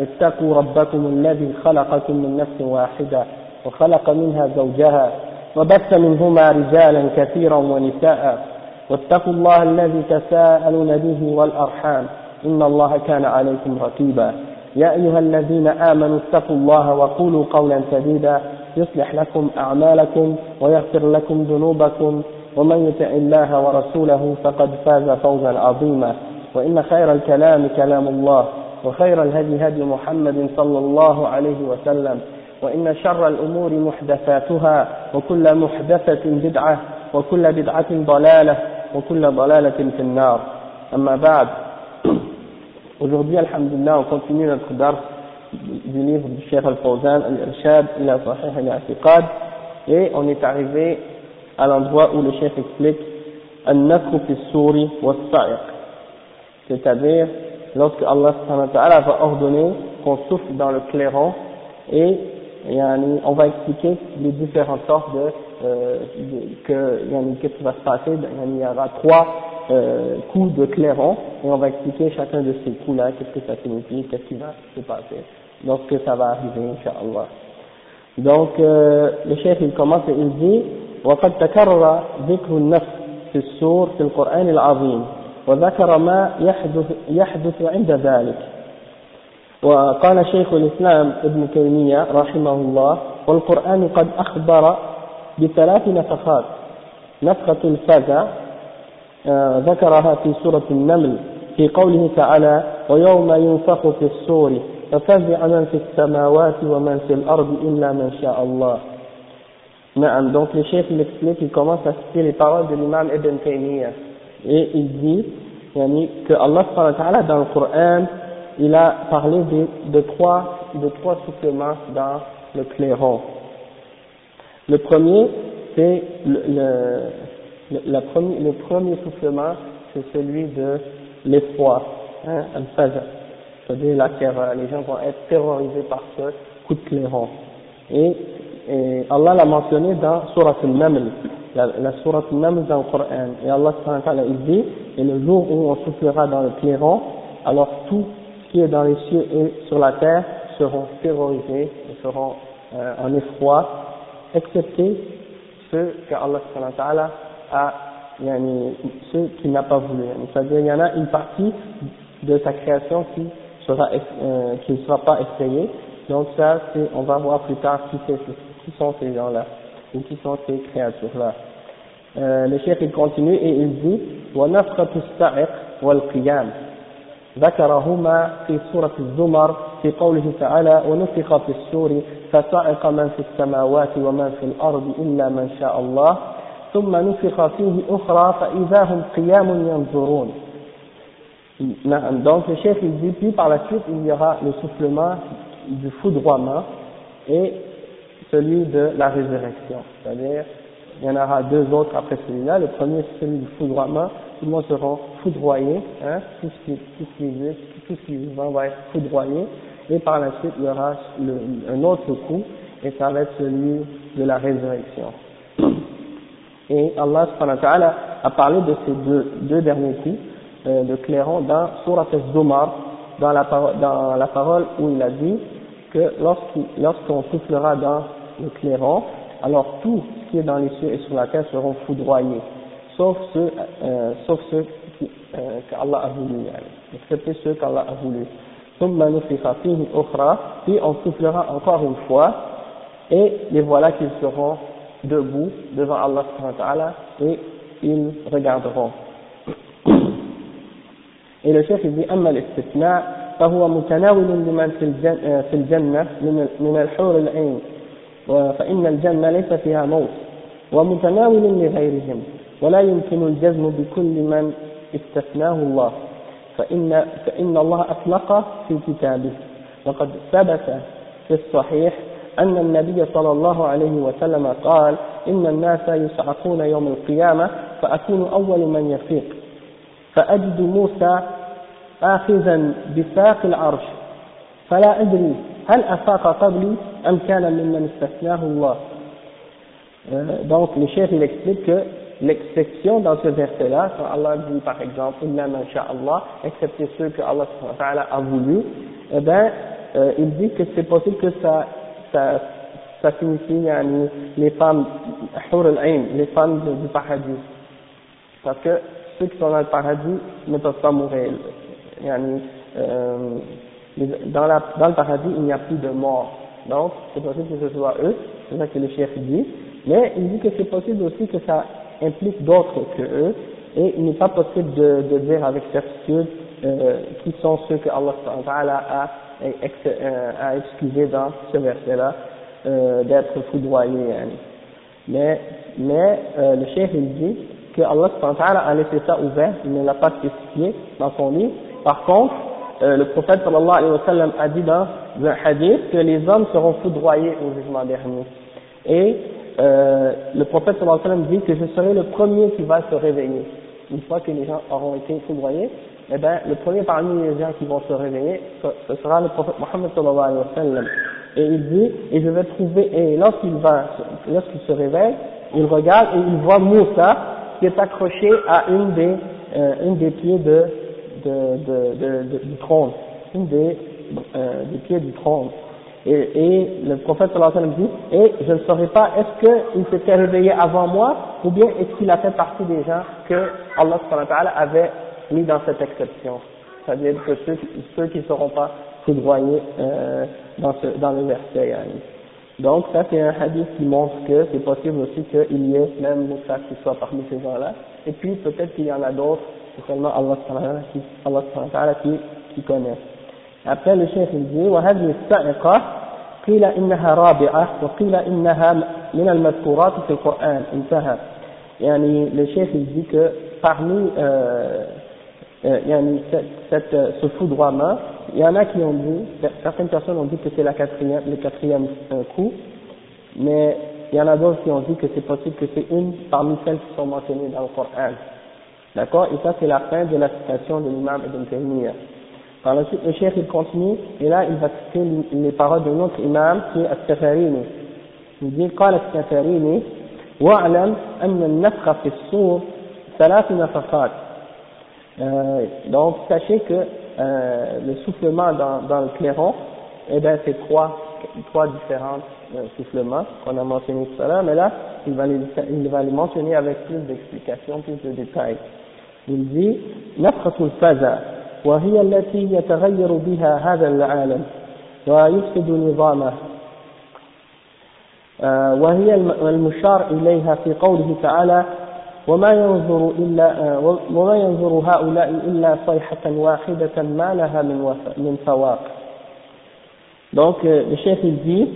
اتقوا ربكم الذي خلقكم من نفس واحدة وخلق منها زوجها وبث منهما رجالا كثيرا ونساء. واتقوا الله الذي تساءلون به والأرحام. إن الله كان عليكم رقيبا. يا أيها الذين آمنوا اتقوا الله وقولوا قولا سديدا. يصلح لكم أعمالكم ويغفر لكم ذنوبكم. ومن يطع الله ورسوله فقد فاز فوزا عظيما. وإن خير الكلام كلام الله. وخير الهدي هدي محمد صلى الله عليه وسلم وإن شر الأمور محدثاتها وكل محدثة بدعة وكل بدعة ضلالة وكل ضلالة في النار أما بعد Aujourd'hui, Alhamdulillah, on continue notre dars du livre du Cheikh Al-Fawzan, Al-Irshad, ila Sahih Al-I'tiqad, et on est arrivé à l'endroit où le Cheikh explique An-Nafru fi Suri wa Sa'iq, c'est-à-dire lorsque Allah va ordonner qu'on souffle dans le clairon et on va expliquer les différentes sortes de, euh, de que qu'est-ce qui va se passer il y aura trois euh, coups de clairon et on va expliquer chacun de ces coups là qu'est-ce que ça signifie qu'est-ce qui va se passer lorsque ça va arriver inshallah donc euh, le chef il commence et il dit وقد تكرر ذكر النفس في السور في القرآن العظيم وذكر ما يحدث, يحدث عند ذلك. وقال شيخ الإسلام ابن تيمية رحمه الله والقرآن قد أخبر بثلاث نفخات. نفخة الفزع آه ذكرها في سورة النمل في قوله تعالى ويوم ينفخ في الصور ففزع من في السماوات ومن في الأرض إلا من شاء الله. نعم donc le chef il explique il commence à citer les paroles de l'imam Ibn Taymiyyah. Et il dit que Allah dans le Coran il a parlé de, trois, de trois soufflements dans le clairon. Le premier, c'est le, le, premier, le premier soufflement, c'est celui de l'effroi, hein, al-faza. C'est-à-dire la terreur. Les gens vont être terrorisés par ce coup de clairon. Et, et Allah l'a mentionné dans Surat al-Naml, la, la Surat al-Naml dans le Coran. Et Allah il dit, et le jour où on soufflera dans le clairon, alors tout qui est dans les cieux et sur la terre seront terrorisés et seront euh, en effroi, excepté ceux que Allah a, yani, ceux qui n'a pas voulu. C'est-à-dire, il y en a une partie de sa création qui sera, euh, qui ne sera pas effrayée. Donc ça, c'est, on va voir plus tard qui, qui sont ces gens-là, ou qui sont ces créatures-là. Euh, le chef il continue et il dit, وَنَفْرَةُ السَّعِقْ وَالْقِيَامِ ذكرهما في سورة الزمر في قوله تعالى ونفخ في السور فصعق من في السماوات ومن في الأرض إلا من شاء الله ثم نفخ فيه أخرى فإذا هم قيام ينظرون donc le chef il dit puis par la suite il y aura le soufflement du foudroiement et celui de la résurrection. C'est-à-dire il y en aura deux autres après celui-là. Le premier c'est celui du foudroiement tout le monde sera foudroyé, hein, tout ce qui, tout ce qui existe, tout ce qui vivant va être foudroyé, et par la suite il y aura le, un autre coup, et ça va être celui de la résurrection. Et Allah a parlé de ces deux, deux derniers coups euh, de clairon dans Surat al-Zumar, dans la, dans la parole où il a dit que lorsqu'on soufflera dans le clairon, alors tout ce qui est dans les cieux et sur la terre seront foudroyés sauf ceux, euh, sauf ceux qui, euh, qu'Allah a voulu, excepté ceux qu'Allah a voulu. Puis on soufflera encore une fois, et les voilà qu'ils seront debout devant Allah et ils regarderont. Et le chef il dit أما الاستثناء فهو متناول لمن في الجنة, في الجنة من من الحور العين فإن الجنة ليس فيها موت ومتناول لغيرهم ولا يمكن الجزم بكل من استثناه الله. فإن, فإن الله أطلق في كتابه. وقد ثبت في الصحيح أن النبي صلى الله عليه وسلم قال إن الناس يصعقون يوم القيامة فأكون أول من يفيق. فأجد موسى آخذا بساق العرش فلا أدري هل أفاق قبلي أم كان ممن استثناه الله euh, donc le chef il explique que l'exception dans ce verset-là, quand Allah dit par exemple, Inna Allah, excepté ceux que Allah a voulu, eh ben, euh, il dit que c'est possible que ça, ça, ça signifie yani, les femmes, les femmes du paradis. Parce que ceux qui sont dans le paradis ne peuvent pas mourir. Yani, euh, dans, la, dans le paradis, il n'y a plus de mort. Donc, c'est possible que ce soit eux, c'est ça que le chef dit. Mais il dit que c'est possible aussi que ça implique d'autres que eux, et il n'est pas possible de, de dire avec certitude euh, qui sont ceux que Allah a, euh, a excusé dans ce verset-là euh, d'être foudroyés. Mais, mais euh, le chef il dit que Allah a laissé ça ouvert, il ne l'a pas spécifié dans son livre. Par contre, euh, le prophète sallallahu alayhi wa sallam a dit dans un hadith que les hommes seront foudroyés au jugement dernier. Et euh, le prophète sallallahu alayhi wa sallam dit que je serai le premier qui va se réveiller. Une fois que les gens auront été foudroyés, eh ben, le premier parmi les gens qui vont se réveiller, ce sera le prophète Mohammed sallallahu alayhi wa sallam. Et il dit, et je vais trouver, et lorsqu'il va, lorsqu'il se réveille, il regarde et il voit Moussa qui est accroché à une des, euh, une des pieds de, du trône, une des, euh, des pieds du trône. Et, le prophète sallallahu alayhi wa dit, et je ne saurais pas, est-ce qu'il s'était réveillé avant moi, ou bien est-ce qu'il a fait partie des gens que Allah sallallahu alayhi wa avait mis dans cette exception? C'est-à-dire que ceux, ceux qui ne seront pas foudroyés euh, dans, ce, dans le verset. Donc ça c'est un hadith qui montre que c'est possible aussi qu'il y ait même Moussa qui soit parmi ces gens-là. Et puis peut-être qu'il y en a d'autres, c'est seulement Allah qui, Allah qui, qui connaît. Après le chef il dit وهذه السائقة قيل إنها رابعة وقيل إنها من المذكورات في القرآن انتهى يعني le chef il dit que parmi euh, euh, cette, euh, ce foudroiement, il y en a qui ont dit, certaines personnes ont dit que c'est la quatrième, le quatrième euh, coup, mais il y en a d'autres qui ont dit que c'est possible que c'est une parmi celles qui sont mentionnées dans le Coran. D'accord Et ça, c'est la fin de la citation de l'imam Ibn Taymiyyah. Par la suite, le cheikh, il continue, et là, il va citer les paroles d'un autre imam, qui est As-Safarini. Il dit, قال السفريني واعلم أن النفخ في الصور ثلاث نفخات euh, donc sachez que euh, le soufflement dans, dans le clairon, eh ben c'est trois, trois différents euh, soufflements qu'on a mentionné tout à l'heure, mais là il va, les, il va les mentionner avec plus d'explications, plus de détails. Il dit نفخة الفزع وهي التي يتغير بها هذا العالم ويفسد نظامه. وهي المشار إليها في قوله تعالى وما ينظر إلا وما ينظر هؤلاء إلا صيحة واحدة ما لها من من فواق. Donc euh, le chef il dit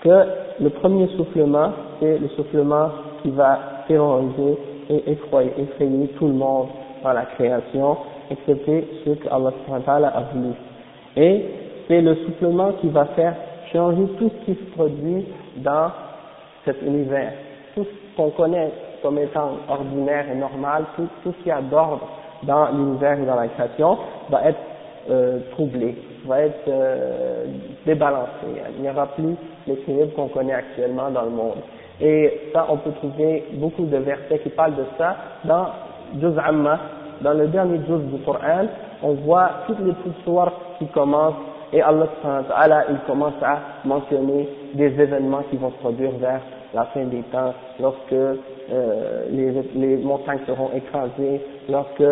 que le premier soufflement c'est le soufflement qui va terroriser et effrayer, effrayer tout le monde dans la création excepté ceux que Allah a voulu et c'est le soufflement qui va faire changer tout ce qui se produit dans cet univers tout ce qu'on connaît comme étant ordinaire et normal, tout, ce qui a d'ordre dans l'univers et dans la création va être euh, troublé, va être euh, débalancé. Il n'y aura plus l'équilibre qu'on connaît actuellement dans le monde. Et ça, on peut trouver beaucoup de versets qui parlent de ça. Dans Juz Amma, dans le dernier Juz du Coran, on voit toutes les petites qui commencent et Allah il commence à mentionner des événements qui vont se produire vers la fin des temps, lorsque euh, les, montagnes seront écrasées, lorsque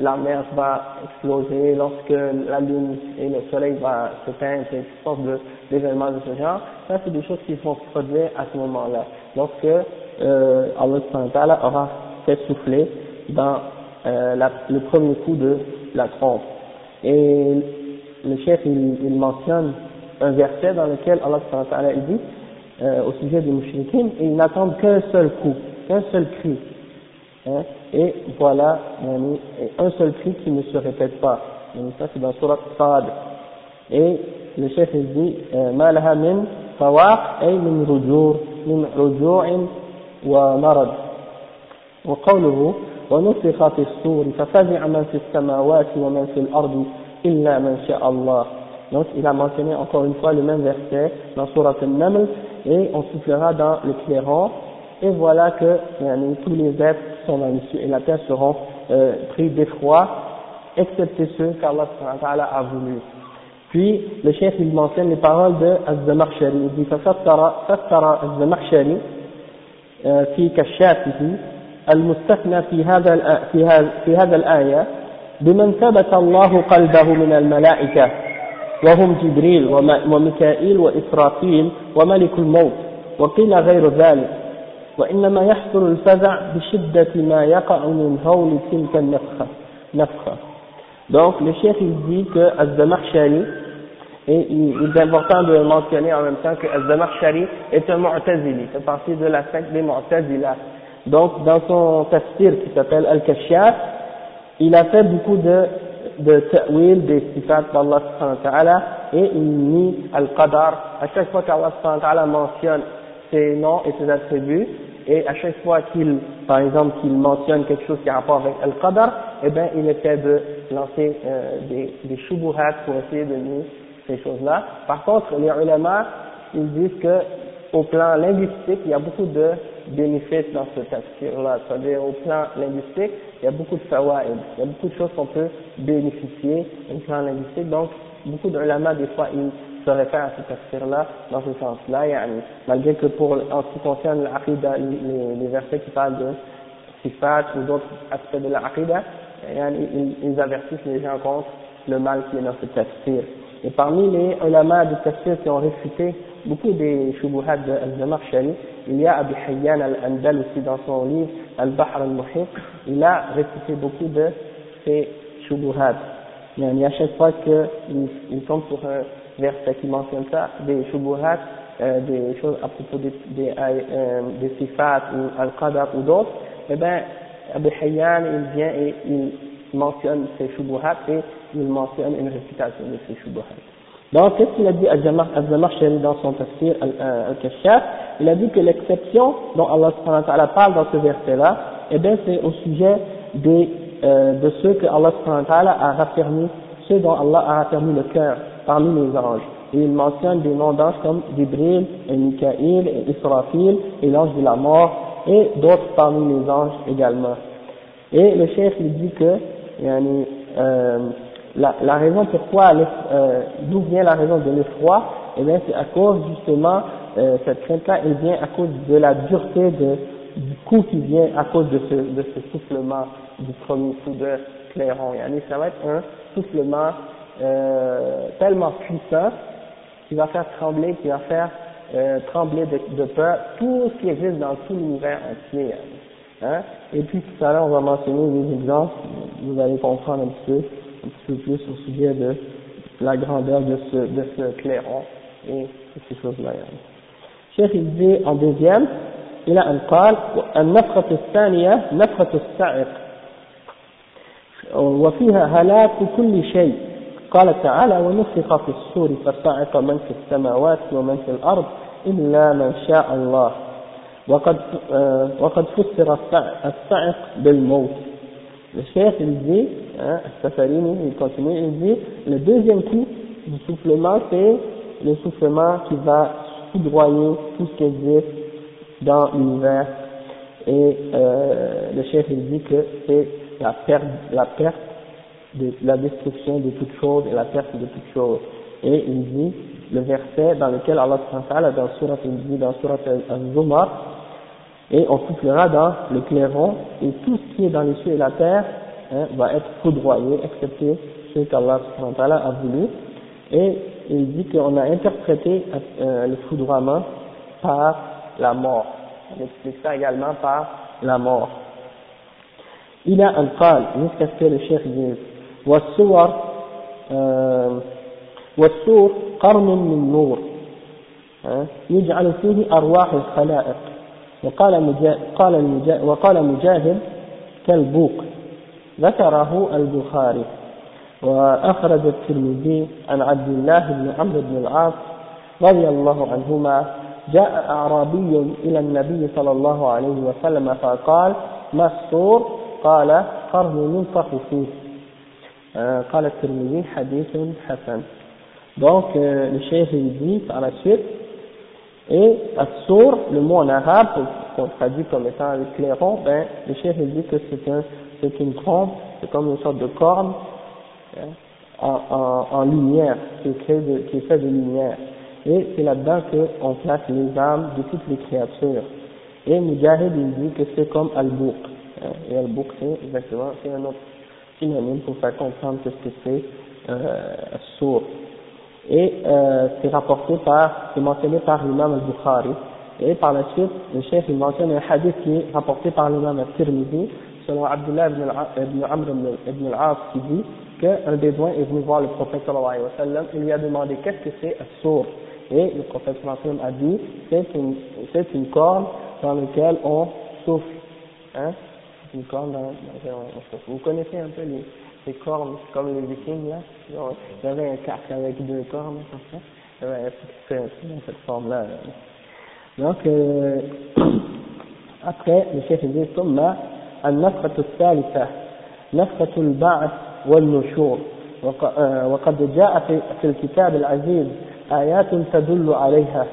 la mer va exploser, lorsque la lune et le soleil vont s'éteindre, sortes d'événements de, ce genre, ça c'est des choses qui vont se produire à ce moment-là, lorsque euh, Allah aura fait souffler dans euh, le premier coup de la trompe. Et le chef il, il mentionne un verset dans lequel Allah dit euh, au sujet des mouchriquins ils n'attendent qu'un seul coup, qu'un seul cri. Hein, et voilà, un seul cri qui ne se répète pas. Donc ça c'est dans Surat Sad. et le chef il dit ما لها من فواق أي من رجوع من رجوع ومرض وقوله ونفخ في الصور ففزع من في السماوات ومن في الأرض إلا من شاء الله Donc, il a mentionné encore une fois le même verset dans Surat al-Naml, et on soufflera dans le clairon, et voilà que tous les êtres qui sont dans les cieux et la terre seront euh, pris d'effroi, excepté ceux qu'Allah a voulu. Puis, le chef, il mentionne les paroles de Az-Zamakhshari. Il dit, فسر الزمخشري في كشافه المستثنى في هذا في هذا الآية بمن ثبت الله قلبه من الملائكة وهم جبريل وميكائيل وإسرافيل وملك الموت وقيل غير ذلك وإنما يحصل الفزع بشدة ما يقع من هول تلك النفخة نفخة Donc, le chef, il dit que Az-Zamakhshari, et il est important de mentionner en même temps que Az-Zamakhshari est un Mu'tazili, fait partie de la secte des Mu'tazila. Donc, dans son tafsir qui s'appelle Al-Kashaf, il a fait beaucoup de, de ta'wil des sifat d'Allah subhanahu wa ta'ala et il nie Al-Qadar. À chaque fois qu'Allah ta'ala mentionne ses noms et ses attributs, et à chaque fois qu'il, par exemple, qu'il mentionne quelque chose qui a rapport avec Al-Qadar, eh bien, il essaie de lancer euh, des, des shubuhat pour essayer de nier ces choses-là. Par contre, les ulama, ils disent que au plan linguistique, il y a beaucoup de bénéfices dans ce tafsir-là. C'est-à-dire, au plan linguistique, il y a beaucoup de fawaïd, il y a beaucoup de choses qu'on peut bénéficier au plan linguistique. Donc, beaucoup d'ulama, des fois, ils réfèrent à ce tafsir-là dans ce sens-là, malgré que pour, en ce qui concerne l'aqida, les, les versets qui parlent de sifat ou d'autres aspects de l'aqida, ils, ils avertissent les gens contre le mal qui est dans ce tafsir. Et parmi les ulama de tafsir qui ont réfuté beaucoup des shubuhat de Al-Zamakhshari, il y a Abi Hayyan al-Andal aussi dans son livre Al-Bahr al-Muhit, il a réfuté beaucoup de ces shubuhat. Il y a à chaque fois qu'il il tombe sur un verset qui mentionne ça, des shubuhat, euh, des choses à propos des, des, euh, des sifat ou al-qadar ou d'autres, eh bien, Abu Hayyan, il vient et il mentionne ces shubuhat et il mentionne une réputation de ces shubuhat. Donc, qu'est-ce qu'il a dit Al-Zamakhshari dans son tafsir Al-Kashaf? Il a dit que l'exception dont Allah parle dans ce verset-là, eh bien, c'est au sujet des, euh, de ceux que Allah a raffermi, ceux dont Allah a raffermi le cœur parmi les anges. Et il mentionne des noms d'anges comme Jibril, et Mikaïl, et Israfil, et l'ange de la mort, et d'autres parmi les anges également. Et le chef il dit que, euh, la, raison pourquoi, euh, d'où vient la raison de l'effroi, eh bien c'est à cause justement, euh, cette crainte-là, elle vient à cause de la dureté du coup qui vient à cause de ce, soufflement du premier coup de clairon. Yani, ça va être un soufflement euh, tellement puissant qui va faire trembler, qui va faire euh, trembler de, de, peur tout ce qui existe dans tout l'univers entier. Hein. Et puis tout à l'heure, on va mentionner des exemples, vous allez comprendre un petit peu un petit peu plus au sujet de la grandeur de ce, de ce clairon et ces choses-là. Cheikh il dit en deuxième, il a un قال النفخة الثانية نفخة الصعق وفيها هلاك كل شيء قال تعالى ونفخ في الصور فصعق من في السماوات ومن في الأرض إلا من شاء الله وقد وقد فسر الصعق بالموت Le chef, il dit, hein, Safarini, il continue, il dit, le deuxième coup du soufflement, c'est le soufflement qui va foudroyer tout ce qui existe dans l'univers. Et euh, le chef, il dit que c'est la perte, la perte de la destruction de toute chose et la perte de toute chose. Et il dit, le verset dans lequel Allah dans Surat, il dit dans Surat al-Zumar, et on soufflera dans le clairon, et tout ce qui est dans les cieux et la terre hein, va être foudroyé, excepté ce qu'Allah a voulu. Et il dit qu'on a interprété euh, le foudroiement par la mort. On explique ça également par la mort. Il a un jusqu'à ce que le chef dise, والصور والسور قرن من نور يجعل فيه أرواح الخلائق. وقال مجاهد قال وقال مجاهد كالبوق. ذكره البخاري. وأخرج الترمذي عن عبد الله بن عمرو بن العاص رضي الله عنهما جاء أعرابي إلى النبي صلى الله عليه وسلم فقال ما السور؟ قال قرن ينفخ فيه. قال الترمذي حديث حسن donc euh, le cheikh il dit par la suite et Assour, le mot en arabe qu'on traduit comme étant le clairon ben le cheikh il dit que c'est un c'est une trompe c'est comme une sorte de corne hein, en, en, en lumière qui est, de, qui est fait de lumière et c'est là-dedans qu'on place les âmes de toutes les créatures. Et Mujahid il dit que c'est comme Al-Bouq. Hein, et Al-Bouq c'est exactement, c'est un autre synonyme pour faire comprendre ce que c'est euh, sourd. Et euh, c'est rapporté par, c'est mentionné par l'imam al-Bukhari. Et par la suite, le chef il mentionne un hadith qui est rapporté par l'imam al-Tirmidhi, selon Abdullah ibn, Amr ibn al-As qui dit qu'un bédouin est venu voir le prophète sallallahu alayhi wa sallam, il lui a demandé qu'est-ce que c'est sourd et le prophète sallam a dit, c'est une, c'est une corde dans laquelle on souffle. Hein? C'est une corde dans, laquelle on souffle. Vous connaissez un peu les, les cornes, comme les vikings là Il y avait un casque avec deux cornes, comme ça. Il y avait un dans cette forme-là. Donc, euh, après, le chef dit, ثم النفخة الثالثة نفخة البعث والنشور وقد جاء في الكتاب العزيز آيات تدل عليها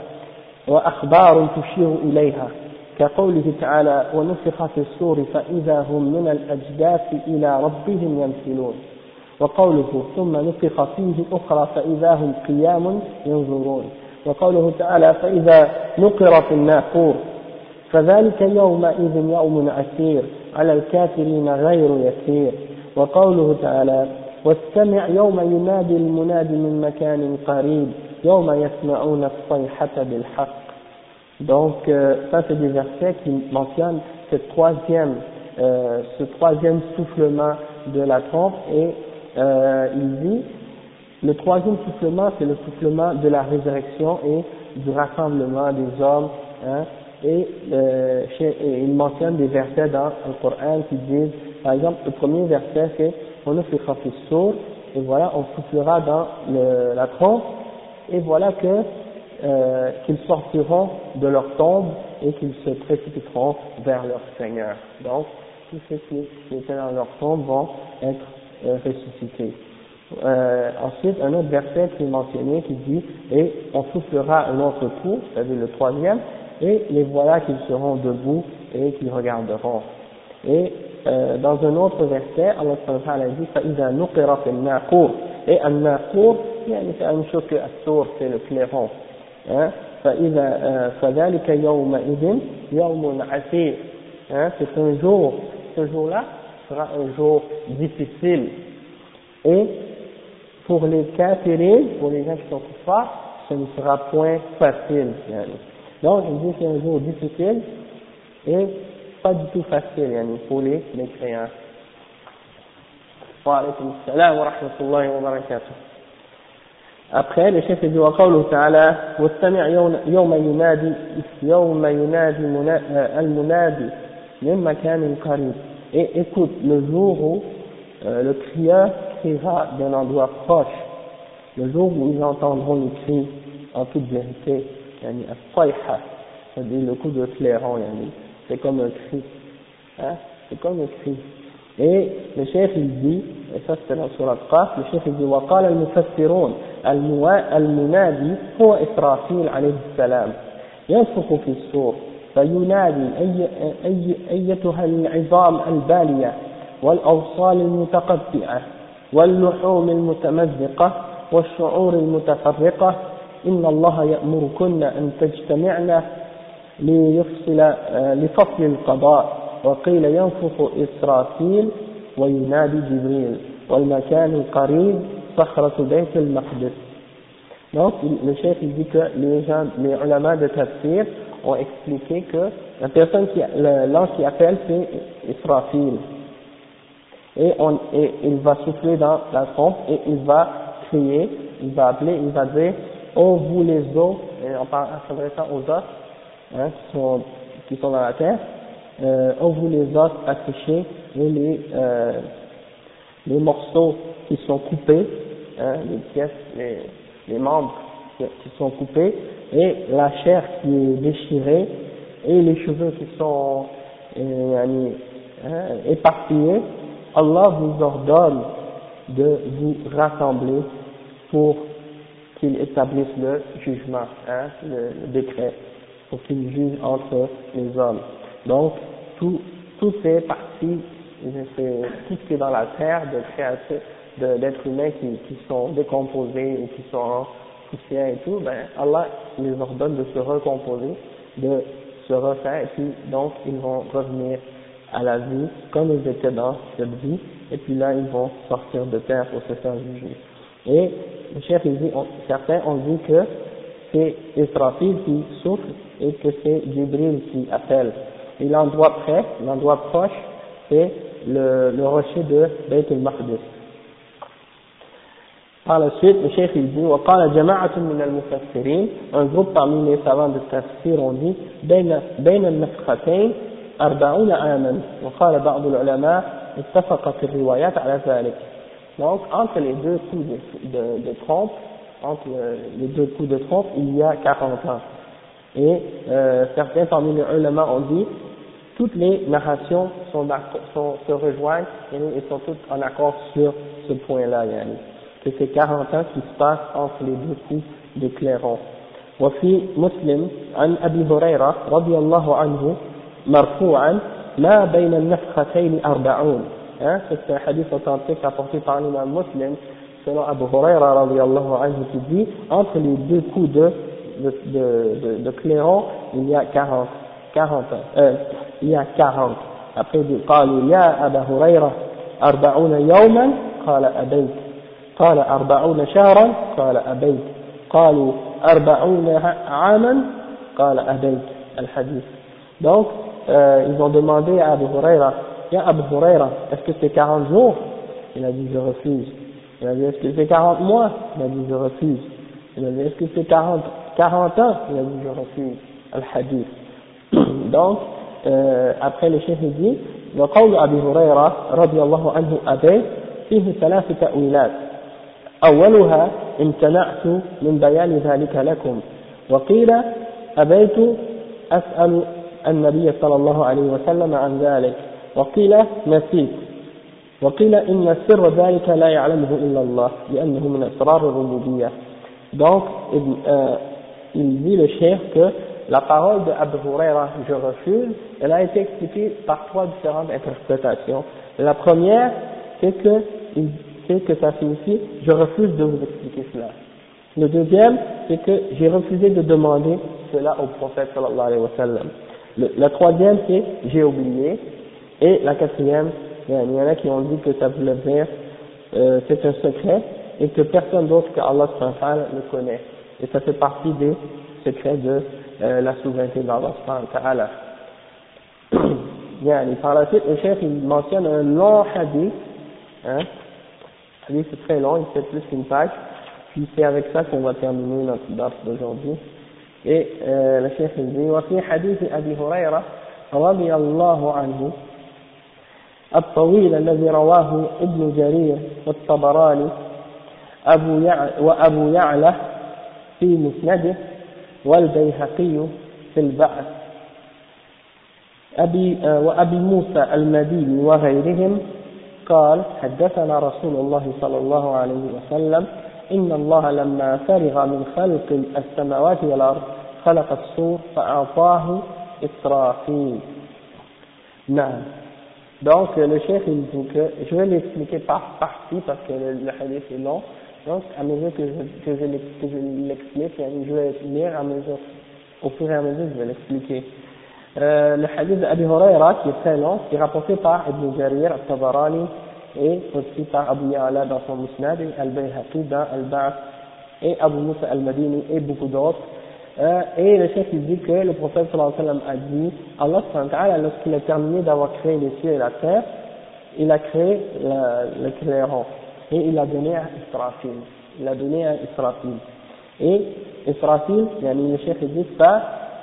وأخبار تشير إليها كقوله تعالى ونفخ في السور فإذا هم من الأجداث إلى ربهم ينسلون وقوله ثم نفخ فيه أخرى فإذا هم قيام ينظرون. وقوله تعالى فإذا نقر في الناقور. فذلك يومئذ يوم عسير على الكافرين غير يسير. وقوله تعالى واستمع يوم ينادي المنادي من مكان قريب Donc, euh, ça c'est des versets qui mentionnent cette troisième, euh, ce troisième soufflement de la trompe et euh, il dit, le troisième soufflement c'est le soufflement de la résurrection et du rassemblement des hommes, hein, et, euh, et, il mentionne des versets dans le Coran qui disent, par exemple, le premier verset c'est, on a fait sourd, et voilà, on soufflera dans la trompe, et voilà que euh, qu'ils sortiront de leur tombe et qu'ils se précipiteront vers leur Seigneur. Donc, tous ceux qui étaient dans leur tombe vont être euh, ressuscités. Euh, ensuite, un autre verset qui est mentionné qui dit et on soufflera un autre coup, c'est-à-dire le troisième, et les voilà qu'ils seront debout et qu'ils regarderont. Et euh, dans un autre verset, Allah dit فإذا نقر في الناقور et الناقور يعني c'est la même chose que السور c'est le clairon hein فإذا فذلك يومئذ يوم عسير hein c'est un jour ce jour-là sera un jour difficile et pour les kafirins pour les gens qui sont kuffars ce ne sera point facile donc il dit c'est un jour difficile et pas du tout facile يعني pour les, les créants وعليكم السلام ورحمة الله وبركاته Après, le chef dit وقوله تعالى واستمع يوم ينادي يوم ينادي المنادي من مكان قريب et écoute le jour où euh, le crieur criera d'un endroit proche le jour où ils entendront le cri en toute vérité يعني الصيحة c'est-à-dire le coup de clairon يعني c'est comme un cri hein c'est comme un cri et le chef il dit et ça c'est dans surat Qaf le chef il dit وقال المفسرون المنادي هو إسرافيل عليه السلام. ينفخ في السور فينادي أي أي أيتها العظام البالية والأوصال المتقطعة واللحوم المتمزقة والشعور المتفرقة. إن الله يأمركن أن تجتمعن ليفصل لفصل القضاء. وقيل ينفخ إسرافيل وينادي جبريل. والمكان القريب Sakhratu Bayt al-Maqdis. Donc, le chef il dit que les gens, les ulama de tafsir ont expliqué que la personne qui, qui appelle, c'est Israfil. Et, on, et il va souffler dans la trompe et il va crier, il va appeler, il va dire, oh vous les os, et en s'adressant aux os, hein, qui sont, qui sont dans la terre, euh, oh, vous les os accouchés et les, euh, les morceaux qui sont coupés, hein, les pièces, les, les membres qui sont coupés, et la chair qui est déchirée, et les cheveux qui sont euh, hein, éparpillés, Allah vous ordonne de vous rassembler pour qu'il établisse le jugement, hein, le, décret, pour qu'il juge entre les hommes. Donc, tout, tout ces parties, tout ce qui est dans la terre de création, d'êtres humains qui, qui sont décomposés ou qui sont en poussière et tout, ben, Allah les ordonne de se recomposer, de se refaire, et puis donc ils vont revenir à la vie comme ils étaient dans cette vie, et puis là ils vont sortir de terre pour se faire juger. Et le certains ont dit que c'est Israfil qui souffle et que c'est Jibril qui appelle. Et l'endroit près, l'endroit proche, c'est le, le rocher de Beit al-Maqdis. Par la suite, le chef il dit, وقال جماعة من المفسرين, un groupe parmi les savants de tafsir ont dit, بين, بين النفختين أربعون عاما وقال بعض العلماء اتفقت الروايات على ذلك donc entre les deux coups de, de, de trompe entre les deux coups de trompe il y a 40 ans et euh, certains parmi les ulama ont dit toutes les narrations sont, sont, se rejoignent et, sont toutes en accord sur ce point-là yani, que c'est 40 ans qui se passent entre les deux coups de clairon وفي مسلم عن أبي هريرة رضي الله عنه مرفوعا ما بين النفختين أربعون hein, c'est un hadith authentique apporté par l'imam muslim selon Abu Huraira radiallahu anhu qui dit entre les deux coups de, de, de, de, de clairon il y a 40 40 euh, il y a 40 après il dit قالوا يا أبا هريرة أربعون يوما قال أبيت قال أربعون شهرا قال أبيت قالوا أربعون عاما قال أبيت الحديث donc euh, ils ont demandé à Abu Huraira, Ya Abu Huraira, est-ce que c'est 40 jours Il a dit je refuse. Il a dit est-ce que c'est 40 mois Il a dit je refuse. Il a dit est-ce que c'est 40, 40 ans Il a dit je refuse. Al-Hadith. Donc, euh, après le chef dit, وقول أبي هريرة رضي الله عنه أبي فيه ثلاث تأويلات. أولها امتنعت من بيان ذلك لكم. وقيل أبيت أسأل النبي صلى الله عليه وسلم عن ذلك. وقيل نسيت. وقيل إن سر ذلك لا يعلمه إلا الله لأنه من أسرار الربوبية. Donc euh, il dit le chef que la parole de Abu Huraira je refuse elle a été expliquée par trois différentes interprétations la première c'est que c'est que ça signifie je refuse de vous expliquer cela le deuxième c'est que j'ai refusé de demander cela au prophète sallallahu alayhi wa sallam la troisième, c'est j'ai oublié. Et la quatrième, il y en a qui ont dit que ça voulait dire euh, c'est un secret et que personne d'autre qu'Allah le connaît. Et ça fait partie des secrets de euh, la souveraineté d'Allah et par la suite, le chef il mentionne un long hadith, hein, hadith c'est très long, il fait plus qu'une page, puis c'est avec ça qu'on va terminer notre débat d'aujourd'hui. Et euh, le chef dit وفي حديث أبي هريرة رضي الله عنه الطويل الذي رواه ابن جرير والطبراني أبو يعلى وأبو يعلى في مسنده والبيهقي في البعث. أبي وأبي موسى المديني وغيرهم قال حدثنا رسول الله صلى الله عليه وسلم إن الله لما فرغ من خلق السماوات والأرض خلق الصور فأعطاه إسرافيل. نعم. Donc, le chef, il dit que, je vais l'expliquer par partie parce que le, le hadith est long. Donc, à mesure que je, que je l'explique, je vais lire à mesure, au fur et à mesure, je vais l'expliquer. Euh, le hadith d'Abi Huraira, qui est très long, est rapporté par Ibn Jarir al-Tabarani et aussi par Abu Ya'la dans son Musnad et Al-Bayhaqi dans Al-Ba'th et Abu Musa al-Madini et beaucoup d'autres. Euh, et le chef il dit que le prophète sallallahu alayhi wa a dit Allah sallallahu lorsqu'il a terminé d'avoir créé les cieux et la terre, il a créé le, le clairon et il a donné à Israfil. Il a donné à Israfil. Et Israfil, yani le chef dit ça,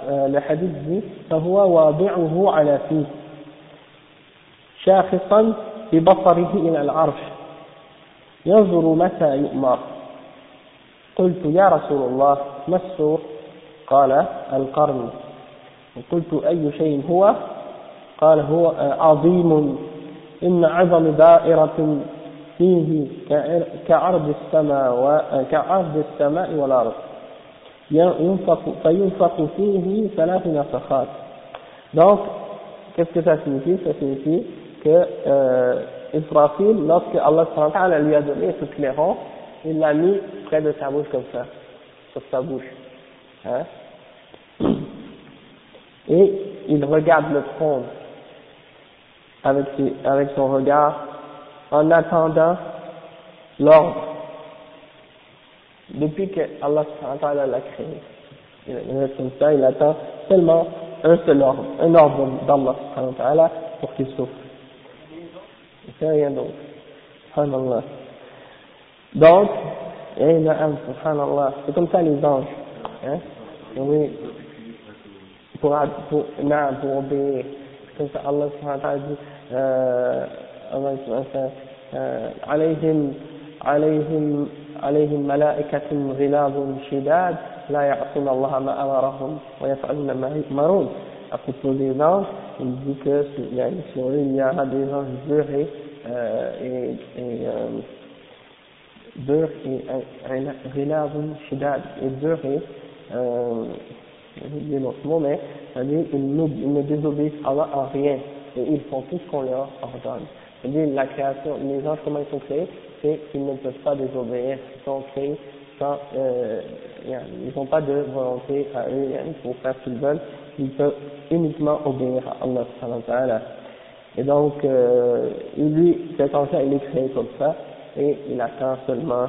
euh, le hadith dit فهو واضعه على فيه. شاخصا ببصره إلى العرش. ينظر متى يؤمر. قلت يا رسول الله ما السور؟ قال القرن. قلت أي شيء هو؟ قال هو عظيم. إن عظم دائرة فيه كعرض السماء كعرض السماء والأرض ينفق فينفق فيه ثلاث نفخات donc qu'est-ce que ça signifie ça signifie que euh, Israfil lorsque Allah lui a donné ce clairon il l'a mis près de sa bouche comme ça sur sa bouche hein et il regarde le trône avec, ses, avec son regard en attendant l'ordre depuis que Allah l'a créé. Il attend seulement un seul ordre, un ordre d'Allah pour qu'il souffre. Fait rien d'autre. Donc, c'est comme ça les anges. Hein? Oui. Pour, pour, non, pour obéir. Comme ça Allah subhanahu wa ta'ala dit, euh, Subhanahu wa ta'ala, عليهم عليهم عليهم ملائكة غلاظ شداد لا يعصون الله ما أمرهم ويفعلون ما يؤمرون à propos des anges, il dit que sur eux il y aura des anges durs et, euh, et, et euh, durs et غلاظ شداد et durs et euh, j'ai oublié l'autre mot mais c'est-à-dire ils, ils ne désobéissent à Allah en rien et ils font tout ce qu'on leur ordonne. C'est-à-dire la création, les anges comment ils sont créés c'est qu'ils ne peuvent pas désobéir, ils sont créés sans, euh, ils n'ont pas de volonté à eux pour faire ce qu'ils veulent, ils peuvent uniquement obéir à Allah Et donc, euh, lui, cet ange il est créé comme ça, et il attend seulement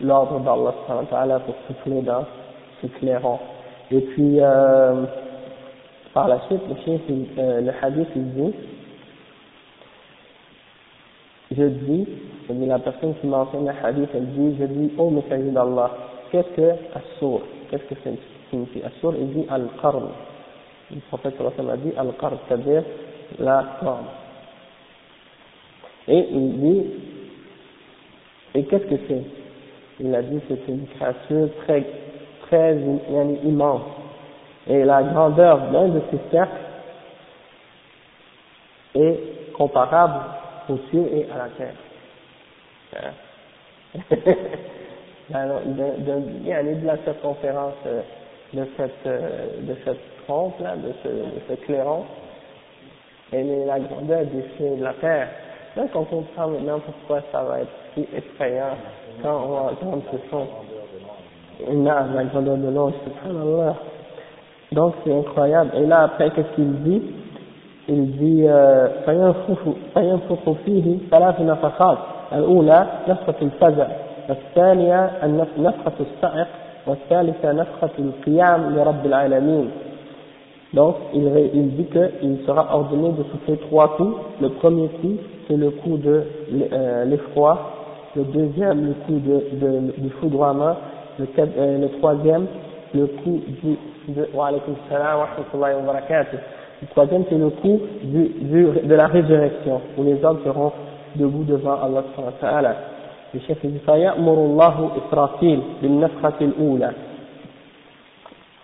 l'ordre d'Allah pour souffler dans ce clairon. Et puis, euh, par la suite, le, euh, le hadith, il dit, je dis, la personne qui m'enseigne le hadith, elle dit, je dis, oh messager d'Allah, qu'est-ce que Assur Qu'est-ce que ça signifie Assur, il dit Al-Qarn. Le prophète a dit Al-Qarn, c'est-à-dire la corne. Et il dit, et qu'est-ce que c'est? Il a dit, c'est une créature très, très immense. Et la grandeur d'un de ces cercles est comparable aux cieux et à la terre. Alors, de, de, a de la circonférence euh, de cette, euh, de cette trompe là, de ce, de clairon, elle est la grandeur des cieux et de la terre. Donc on comprend maintenant pourquoi ça va être si effrayant quand on va entendre ce son. La grandeur de l'ange. Donc c'est incroyable. Et là après, qu'est-ce qu'il dit? il dit فينفخ فيه ثلاث نفخات الأولى نفخة الفزع والثانية نفخة الصعق والثالثة نفخة القيام لرب العالمين Donc, il, il dit qu'il sera ordonné de souffler trois coups. Le premier coup, c'est le coup de euh, l'effroi. Le deuxième, le coup de, de, du foudroiement. Le, euh, le troisième, le coup du, de, wa alaykum salam wa rahmatullahi wa barakatuh le troisième, c'est le coup du, du, de la résurrection, où les hommes seront debout devant Allah subhanahu wa ta'ala. Le chef dit, فَيَأْمُرُ اللَّهُ إِسْرَافِيلَ بِالنَّفْخَةِ الْأُولَى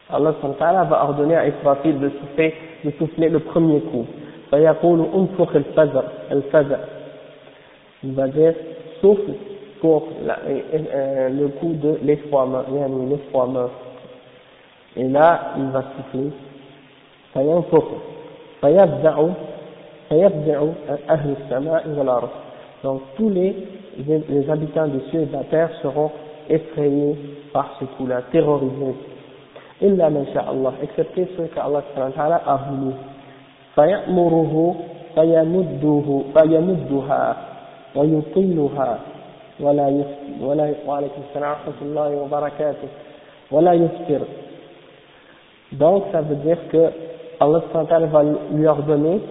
Allah subhanahu wa ta'ala va ordonner à Israfil de souffler, de souffler le premier coup. فَيَقُولُ أُنفُخ الْفَزَرْ الْفَزَرْ Il va dire, souffle pour la, euh, le coup de l'effroiement, l'effroiement. Et là, il va souffler فينفخ فيفزع فيفزع أهل السماء والأرض donc tous les, les habitants des cieux et de la terre seront effrayés par ce coup-là, terrorisés. إلا من شاء الله excepté ceux qu'Allah ta'ala a voulu فيأمره فيمده فيمدها ويطيلها ولا يفطر ولا وعليكم السلام ورحمة الله وبركاته ولا يفطر donc ça veut dire que Allah va lui ordonner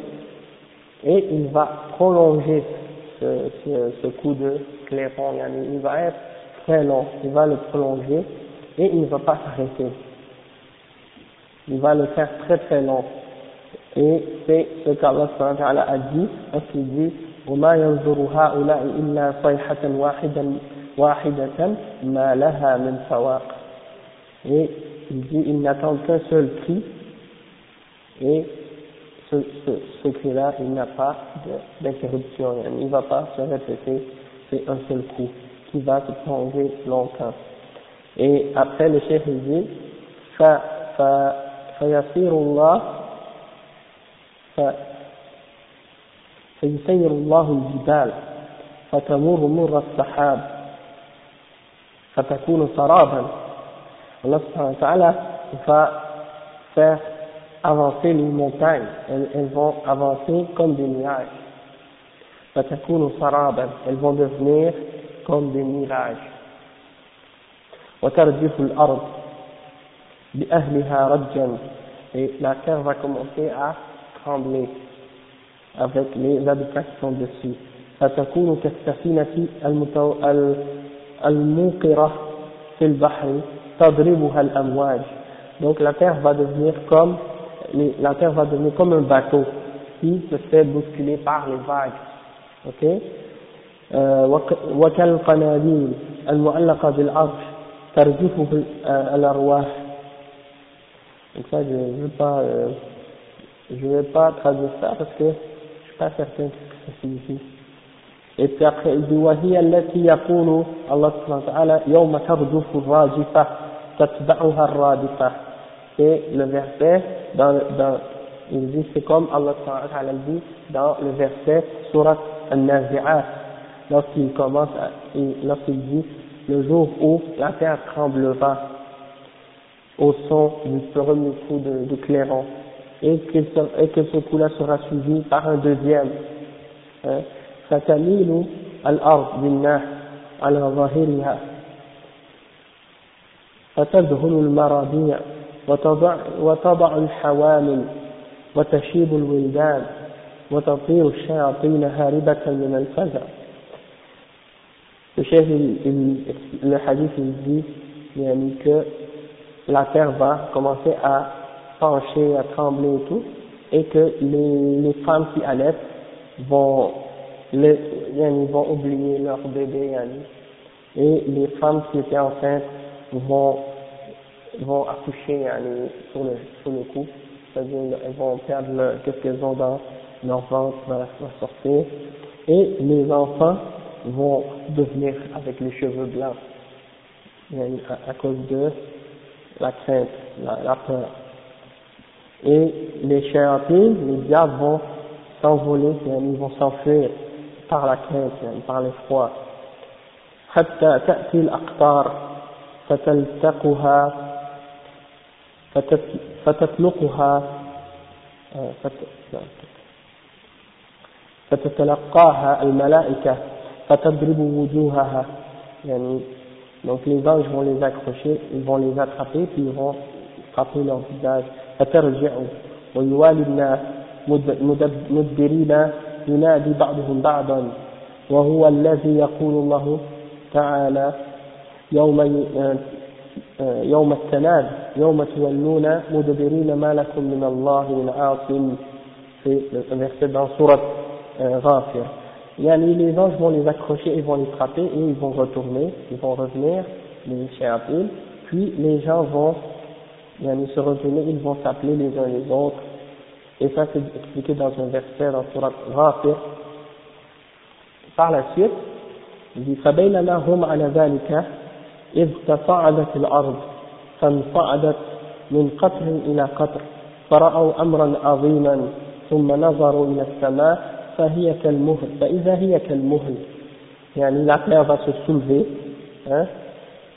et il va prolonger ce, ce, ce coup de clairon, il va être très long, il va le prolonger et il ne va pas s'arrêter. Il va le faire très très long. Et c'est ce qu'Allah a dit, parce qu'il dit وما ينظر هؤلاء إلا صيحة واحدة واحدة ما لها من فواق et il dit ils n'attendent qu'un seul cri et ce, ce, ce cri-là il n'a pas d'interruption il ne va pas se répéter c'est un seul coup qui va se prolonger longtemps et après le chef il dit فيصير الله فيسير الله الجبال فتمر مر السحاب فتكون سرابا Allah subhanahu wa ta'ala va faire avancer les montagnes elles, elles vont avancer comme des nuages فتكون سرابا elles vont devenir comme des mirages وترجف الأرض بأهلها رجا et la terre va commencer à trembler avec les habitants qui sont dessus فتكون كالسفينة الموقرة في البحر تضربها الأمواج donc la terre va devenir comme la terre va devenir comme un bateau qui se fait bousculer par les vagues ok وكالقناديل المعلقة بالعرش ترجفه الأرواح donc ça je ne vais pas euh, je vais pas traduire ça parce que je suis pas certain de ce que ça signifie et puis après il dit وهي التي يقول الله سبحانه وتعالى يوم ترجف الراجفة تتبعها الرادفة c'est le verset dans, dans il dit c'est comme Allah Ta'ala dit dans le verset Surat Al-Nazi'at lorsqu'il commence lorsqu'il dit le jour où la terre tremblera au son du premier coup de, clairon et que, et que ce coup-là sera suivi par un deuxième. Hein. Fatamilu al-ard bin-nah ala zahiriha al-maradiya وتضع, وتضع الحوامل وتشيب الولدان وتطير الشياطين هاربة من الفزع Le chef, il, il, le hadith, il dit yani, que la terre va commencer à pencher, à trembler et tout, et que les, les femmes qui allaitent vont, les, yani, vont oublier leur bébé, yani, et les femmes qui étaient enceintes vont, vont accoucher yani, sur, le, sur le coup, c'est-à-dire elles vont perdre ce qu'elles ont dans leur ventre, va, va sortir, et les enfants vont devenir avec les cheveux blancs, à, à cause de la crainte, la, la peur. Et les chératines, les diables vont s'envoler, ils vont s'enfuir par la crainte, par l'effroi. حتى تأتي الأقطار فتلتقها فتطلقها فتتلقاها الملائكة فتضرب وجوهها يعني donc les anges vont les accrocher, ils vont les attraper, puis ils vont frapper leur visage. فترجع ويوالي الناس مدبرين ينادي بعضهم بعضا وهو الذي يقول الله تعالى يوم يوم التناد يوم تولون مدبرين ما لكم من الله من عاصم في verset dans surat غافر Yani les anges vont les accrocher, ils vont les frapper et ils vont retourner, ils vont revenir, les chéapiles, puis les gens vont yani, se retourner, ils vont s'appeler les uns les autres. Et ça c'est expliqué dans un verset dans Surat Ghafir. Par la suite, il dit فبينما هم على ذلك إذ تصاعدت الأرض فانصعدت من قطر إلى قطر فرأوا أمرا عظيما ثم نظروا إلى السماء فهي كالمهل فإذا هي كالمهل يعني la terre va se soulever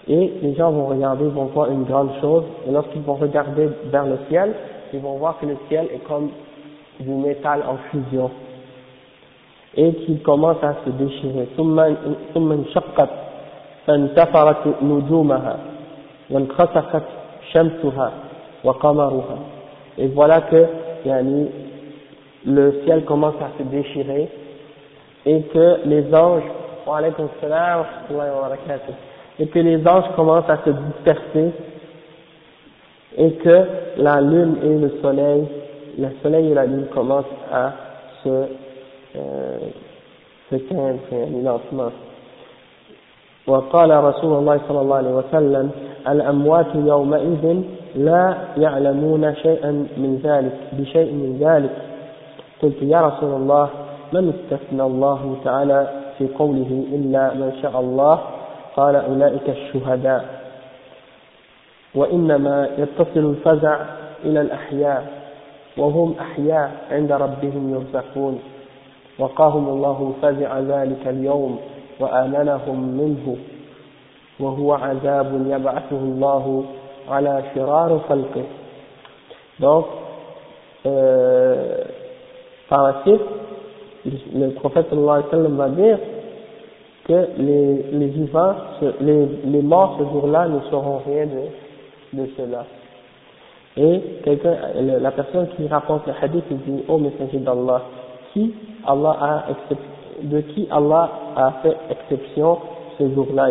et les gens vont regarder, vont voir une grande chose et lorsqu'ils vont regarder vers le ciel ils vont voir que le ciel est comme du métal en fusion et qu'il commence à se déchirer ثم انشقت فانتفرت نجومها وانخسفت شمسها وقمرها et voilà que yani, le ciel commence à se déchirer et que les anges, et que les anges commencent à se disperser et que la lune et le soleil, le soleil et la lune commencent à se, euh, 15 يعني lancement وقال رسول الله صلى الله عليه وسلم الأموات يومئذ لا يعلمون شيئا من ذلك بشيء من ذلك. قلت يا رسول الله من استثنى الله تعالى في قوله إلا من شاء الله؟ قال أولئك الشهداء. وإنما يتصل الفزع إلى الأحياء وهم أحياء عند ربهم يرزقون. وقاهم الله فزع ذلك اليوم. وآمنهم منه وهو عذاب يبعثه الله على شرار خلقه donc euh, par la suite le prophète sallallahu alayhi wa sallam va dire que les, les vivants, les, les morts ce jour-là ne sauront rien de, de cela. Et quelqu'un, la personne qui rapporte le hadith, il dit, ô oh, messager d'Allah, qui Allah a de qui Allah a fait exception ce jour-là,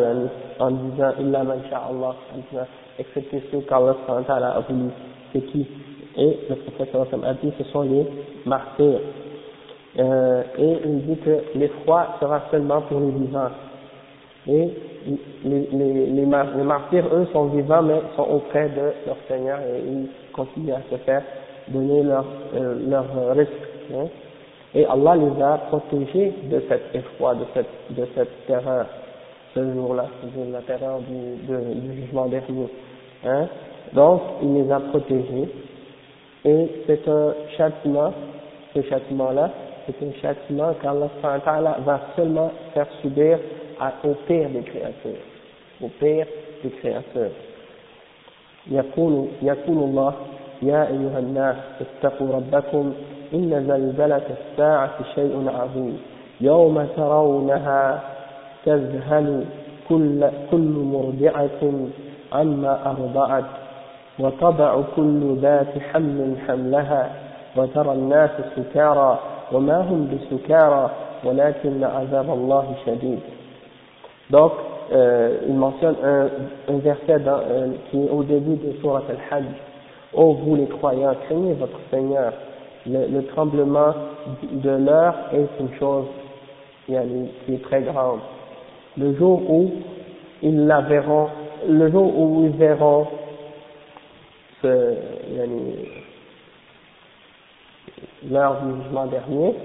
en disant, illa man Allah, excepté ceux qu'Allah a voulu, c'est qui? Et le prophète a dit, ce sont les martyrs. Euh, et il dit que l'effroi sera seulement pour les vivants. Et les, les, les, martyrs, eux, sont vivants, mais sont auprès de leur Seigneur et ils continuent à se faire donner leur, euh, leur risque. Hein. Et Allah les a protégés de cet effroi, de cette, de cette terreur, ce jour-là, de la terreur du, de, du jugement dernier. Hein. Donc, il les a protégés. Et c'est un châtiment, ce châtiment-là, c'est un châtiment qu'Allah va seulement faire subir au pire des créatures, au pire des créateurs. يقول يقول الله يا أيها الناس اتقوا ربكم إن زلزلة الساعة شيء عظيم. يوم ترونها تذهل كل, كل مرضعة عما أرضعت. وتضع كل ذات حمل حملها. وترى الناس سكارى. وما هم بسكارى. ولكن عذاب الله شديد. Donc, euh, il mentionne un, un verset dans, euh, qui est au début de Surat al-Hajj. Ô vous les croyants, craignez votre Seigneur. Le, le tremblement de l'heure est une chose qui est très grande. Le jour où ils la verront, le jour où ils verront ce, l'heure du jugement dernier,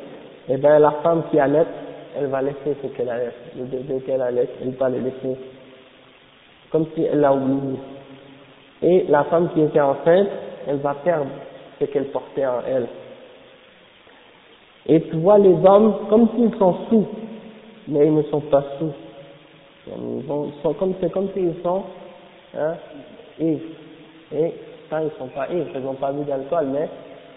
eh bien la femme qui allait, elle va laisser ce qu'elle allait, le bébé qu'elle allait, elle va le laisser, comme si elle l'a oublié. Et la femme qui était enceinte, elle va perdre ce qu'elle portait en elle. Et tu vois les hommes comme s'ils sont sous, mais ils ne sont pas sous. Ils, sont comme c'est comme s'ils sont hein, ivres. Et quand ils sont pas ivres, ils n'ont pas vu d'alcool, mais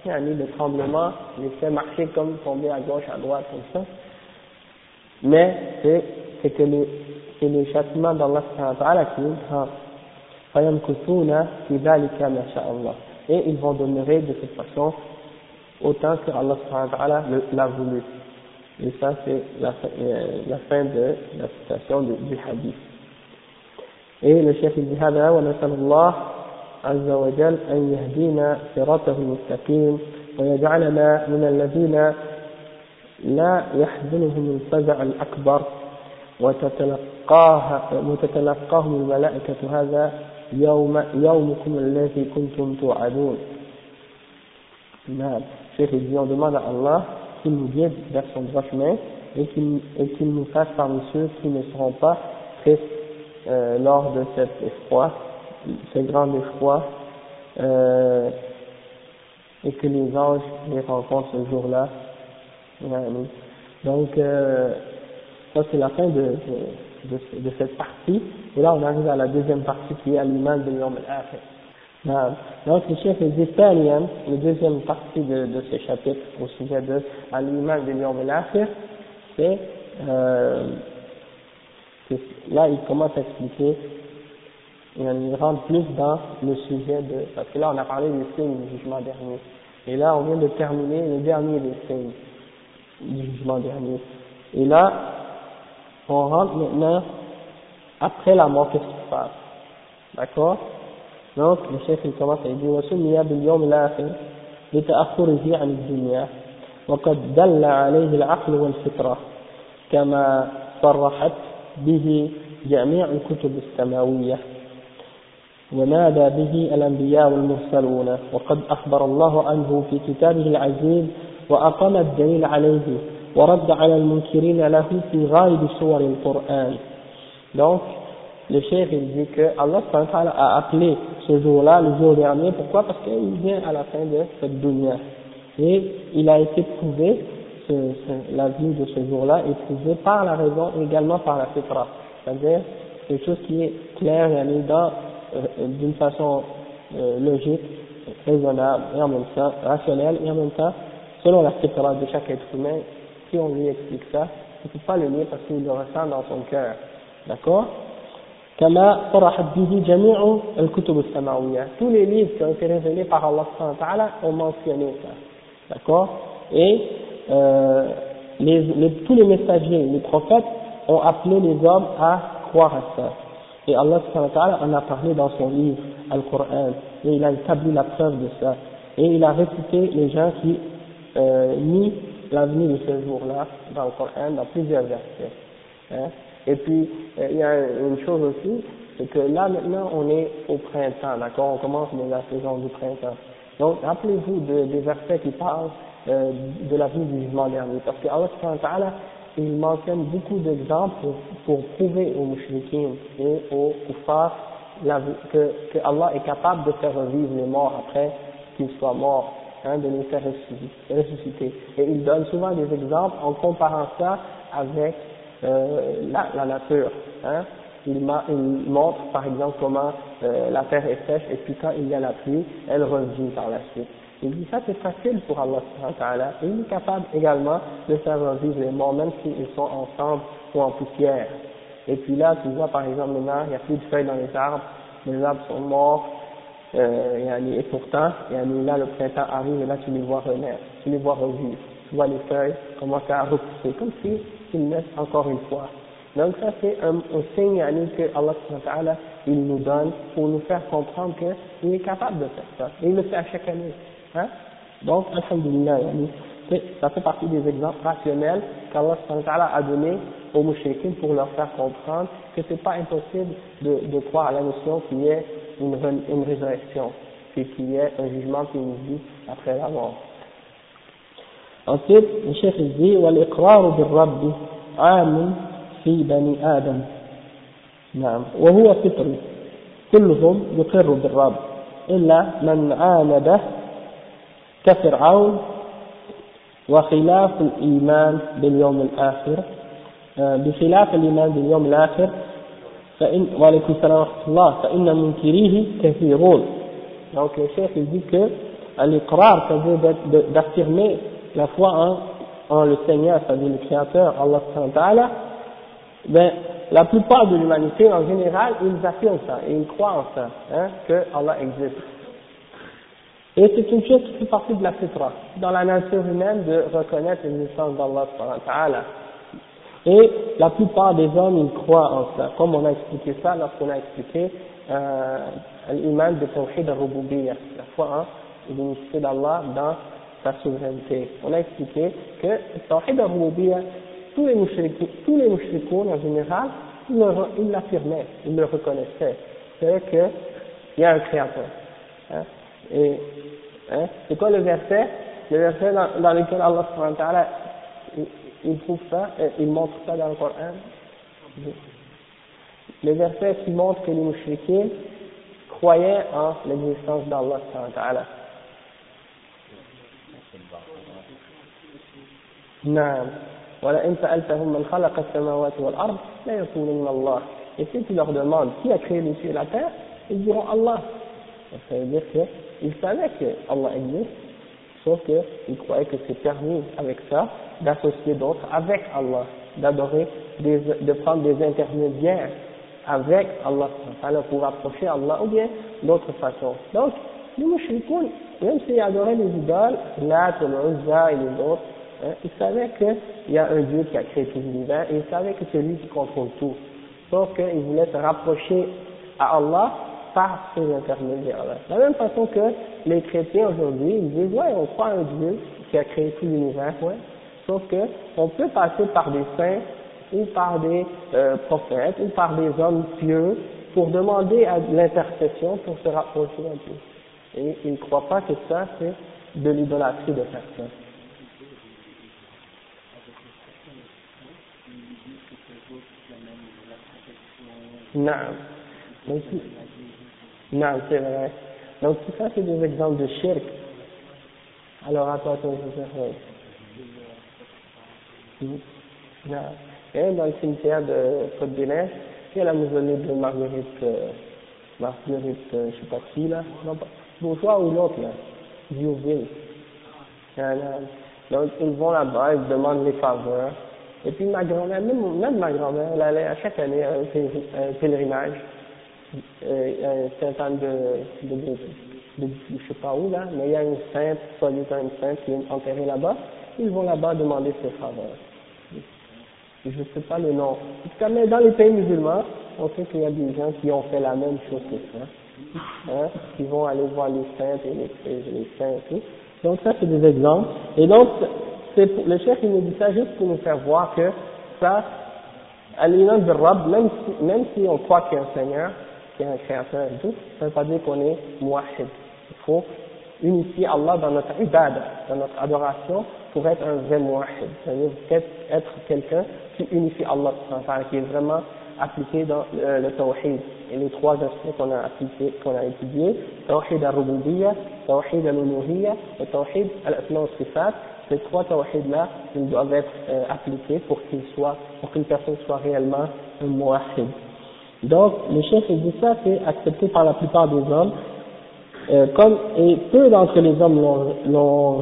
il y a de tremblement, les fait marcher comme tomber à gauche, à droite, comme ça. Mais c'est, c'est que le, c'est le châtiment d'Allah qui est grand. Et ils vont demeurer de cette façon autant que Allah l'a voulu. Et ça, c'est la, euh, la, fin de la citation du, du hadith. Et le chef dit هذا ونسأل الله عز وجل أن يهدينا صراطه المستقيم ويجعلنا من الذين لا يحزنهم الفزع الأكبر وتتلقاه وتتلقاهم الملائكة هذا يوم يومكم الذي كنتم توعدون C'est-à-dire, on demande à Allah qu'il nous guide vers son droit chemin et qu'il nous fasse parmi ceux qui ne seront pas tristes euh, lors de cet effroi, ce grand effroi, euh, et que les anges les rencontrent ce jour-là. Donc, euh, ça c'est la fin de, cette partie. Et là, on arrive à la deuxième partie qui est à l'image de l'homme al donc, le chef dit la deuxième partie de, de ce chapitre au sujet de à l'image de al c'est euh, là, il commence à expliquer il rentre plus dans le sujet de, parce que là on a parlé des signes du jugement dernier, et là on vient de terminer le dernier des signes du jugement dernier. Et là, on rentre maintenant après la mort, qu'est-ce qui se passe? D'accord? Donc, le chef il commence à dire, وسمي باليوم الآخر لتأخره عن الدنيا وقد دل عليه العقل والفطرة كما صرحت به جميع الكتب السماوية. ونادى به الأنبياء والمرسلون وقد أخبر الله عنه في كتابه العزيز وأقام الدليل عليه ورد على المنكرين له في غالب سور القرآن. Donc le chef il dit que Allah a appelé ce jour-là le jour dernier. Pourquoi? Parce qu'il vient à la fin de cette dunya. Et il a été prouvé ce, ce, la vie de ce jour-là est prouvé par la raison et également par la fitra. C'est-à-dire quelque chose qui est clair et dans euh, d'une façon euh, logique raisonnable et en même temps rationnelle et en même temps selon la fitra de chaque être humain. Si on lui explique ça, il ne peut pas le nier parce qu'il le ressent dans son cœur. D'accord? كما صرحت به جميع الكتب السماوية tous les livres qui ont été révélés par Allah ont mentionné ça d'accord et euh, les, les, tous les messagers les prophètes ont appelé les hommes à croire à ça et Allah en a parlé dans son livre Al-Qur'an et il a établi la preuve de ça et il a réfuté les gens qui euh, nient l'avenir de ce jour-là dans le Coran, dans plusieurs versets. Hein. Et puis, euh, il y a une chose aussi, c'est que là maintenant on est au printemps, d'accord? On commence la saison du printemps. Donc, rappelez-vous de, des versets qui parlent euh, de la vie du jugement dernier. Parce que Allah il mentionne beaucoup d'exemples pour, prouver aux mouchriquins et aux kuffars que, que Allah est capable de faire revivre les morts après qu'ils soient morts hein, de les faire ressusciter. Et il donne souvent des exemples en comparant ça avec la, la, nature. Hein. Il, il, montre par exemple comment euh, la terre est sèche et puis quand il y a la pluie, elle revit par la suite. Il dit ça c'est facile pour Allah et il est capable également de faire revivre les morts même s'ils sont ensemble ou en poussière. Et puis là tu vois par exemple maintenant il n'y a plus de feuilles dans les arbres, les arbres sont morts, euh, et pourtant, là le printemps arrive et là tu les vois renaître, tu les vois revivre, tu vois les feuilles commencer à repousser, comme si ils naissent encore une fois. Donc ça c'est un, un signe que Allah il nous donne pour nous faire comprendre qu'il est capable de faire ça. Et il le fait à chaque année. Hein? Donc, Alhamdulillah, ça fait partie des exemples rationnels qu'Allah a donné aux mouchriquins pour leur faire comprendre que c'est pas impossible de, croire à la notion qui est une, une résurrection, puis qu'il y ait un jugement qui nous dit après la mort. Ensuite, le chef dit والإقرار بالرب عام في بني آدم. نعم. وهو فطري. كلهم يقر بالرب. إلا من عانده كفرعون وخلاف الإيمان باليوم الآخر. بخلاف الإيمان باليوم الآخر فإن وعليكم السلام ورحمة الله. فإن منكريه كثيرون. Donc le chef il dit que la foi en, le Seigneur c'est-à-dire le Créateur Allah ben la plupart de l'humanité en général ils affirment ça et ils croient en ça hein, que Allah existe. Et c'est une chose qui fait partie de la fitra dans la nature humaine de reconnaître l'existence d'Allah et la plupart des hommes, ils croient en ça, comme on a expliqué ça lorsqu'on a expliqué euh, l'iman de Tawhid al-Rububiyyah, la foi en l'unicité d'Allah dans sa souveraineté. On a expliqué que Tawhid al-Rububiyyah, tous tous les mouchrikoun en général, ils l'affirmaient, ils le reconnaissaient. C'est qu'il y a un créateur. Hein, et hein, c'est quoi le verset? Le verset dans, lequel Allah il trouve ça, il montre ça dans le Coran. Les versets qui montrent que les mouchriquins croyaient en l'existence d'Allah ta'ala. نعم ولئن سألتهم من خلق السماوات والأرض لا يقولون الله et si tu leur demandes qui a créé les cieux et la terre ils diront Allah ça veut dire qu'ils savaient que Allah existe sauf qu'ils croyaient que c'est permis avec ça d'associer d'autres avec Allah, d'adorer, de prendre des intermédiaires avec Allah pour approcher Allah ou bien d'autres façons. Donc, les mouchrikoun, même s'ils adoraient les idoles, Lat, Uzza et les autres, hein, ils savaient qu'il y a un Dieu qui a créé tout l'univers et ils savaient que c'est lui qui contrôle tout. Sauf qu'ils voulaient se rapprocher à Allah par ces intermédiaires-là. De la même façon que les chrétiens aujourd'hui, ils disent, ouais, on croit un Dieu qui a créé tout l'univers, ouais, Sauf que on peut passer par des saints ou par des euh, prophètes, ou par des hommes pieux, pour demander à l'intercession pour se rapprocher d'un Dieu. Et ils ne croient pas que ça, c'est de l'idolâtrie de faire Non. Donc, non, c'est vrai. Donc tout ça, c'est des exemples de shirk. Alors, attention, je vais non. Et dans le cimetière de Côte d'Ivoire, il y a la mausolée de Marguerite, euh, Marguerite, euh, je sais pas qui là, non pas, Bourgeois ou l'autre là, Diouville. Donc ils vont là-bas, ils demandent les faveurs. Et puis ma grand-mère, même, ma grand-mère, elle allait à chaque année à un pèlerinage, euh, un certain de, de, de, de, je sais pas où là, mais il y a une sainte, soit une sainte qui est enterrée là-bas, ils vont là-bas demander ses faveurs je sais pas le nom. En tout cas, mais dans les pays musulmans, on sait qu'il y a des gens qui ont fait la même chose que ça. Hein, qui vont aller voir les saints et les, les saints et tout. Donc ça, c'est des exemples. Et donc, c'est le chef, il nous dit ça juste pour nous faire voir que ça, à l'iman de Rab, même si, on croit qu'il y a un Seigneur, qu'il y a un Créateur et tout, ça ne veut pas dire qu'on est mouahid. Il faut unifier Allah dans notre ibadah, dans notre adoration, pour être un vrai mouahid. C'est-à-dire être quelqu'un qui unifie Allah, qui est vraiment appliqué dans le, le tawhid. Et les trois aspects qu'on a appliqués, qu'on a étudiés, tawhid al-rububiyya, tawhid al-uluhiyya tawhid al-asma sifat, ces trois tawhid-là, ils doivent être euh, appliqués pour qu'une personne soit réellement un mouahid. Donc, le chef dit ça, c'est accepté par la plupart des hommes, euh, comme, et peu d'entre les hommes l'ont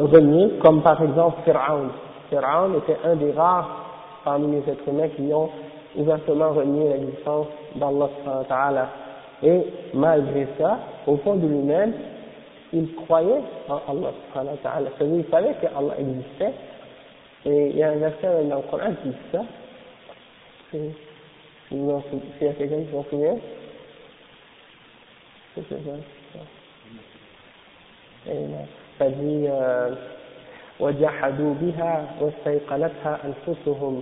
renié, comme par exemple Pharaon. Pharaon était un des rares parmi les êtres humains qui ont ouvertement renié l'existence d'Allah et malgré ça, au fond de lui-même, il croyait en Allah C'est-à-dire, il savait que Allah existait. Et il y a un verset dans le Coran qui dit ça. S'il y a quelqu'un qui s'en souvient, c'est ça. Ça dit, euh, وجحدوا بها واستيقنتها أنفسهم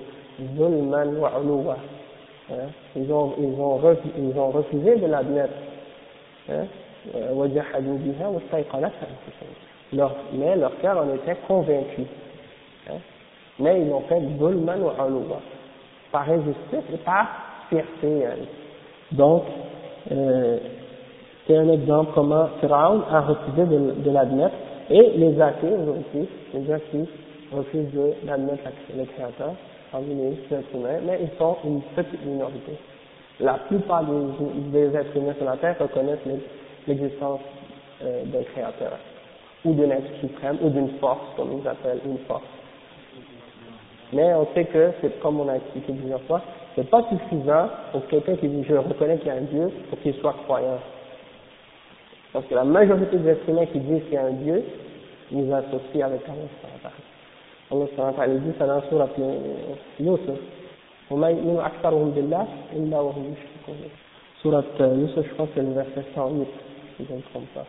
ظلما وعلوا ils ont, ils, ont refusé, ils ont refusé de l'admettre وجحدوا بها واستيقنتها أنفسهم Euh, leur, mais leur cœur en était convaincu. Hein. Mais ils ont fait Bulman ou Hanoua, par injustice et par fierté. Hein. Donc, euh, c'est un exemple comment Pharaon a refusé de, l'admettre, et les athées aussi, les gens refusent d'admettre le Créateur parmi les êtres humains, mais ils sont une petite minorité. La plupart des, des êtres humains sur la Terre reconnaissent les l'existence euh, d'un Créateur, ou d'un être suprême, ou d'une force, comme ils appellent une force. Mais on sait que, c'est comme on a expliqué plusieurs fois, c'est pas suffisant pour quelqu'un qui dit je reconnais qu'il y a un Dieu pour qu'il soit croyant. Parce que la majorité des êtres humains qui disent qu'il y a un Dieu, ils associent avec Allah. Allah subhanahu dit ça dans la surat Yusuf. وما يؤمن أكثرهم بالله إلا وهم يشركون. Surat Yusuf, je crois que c'est le verset 108, si je ne me trompe pas.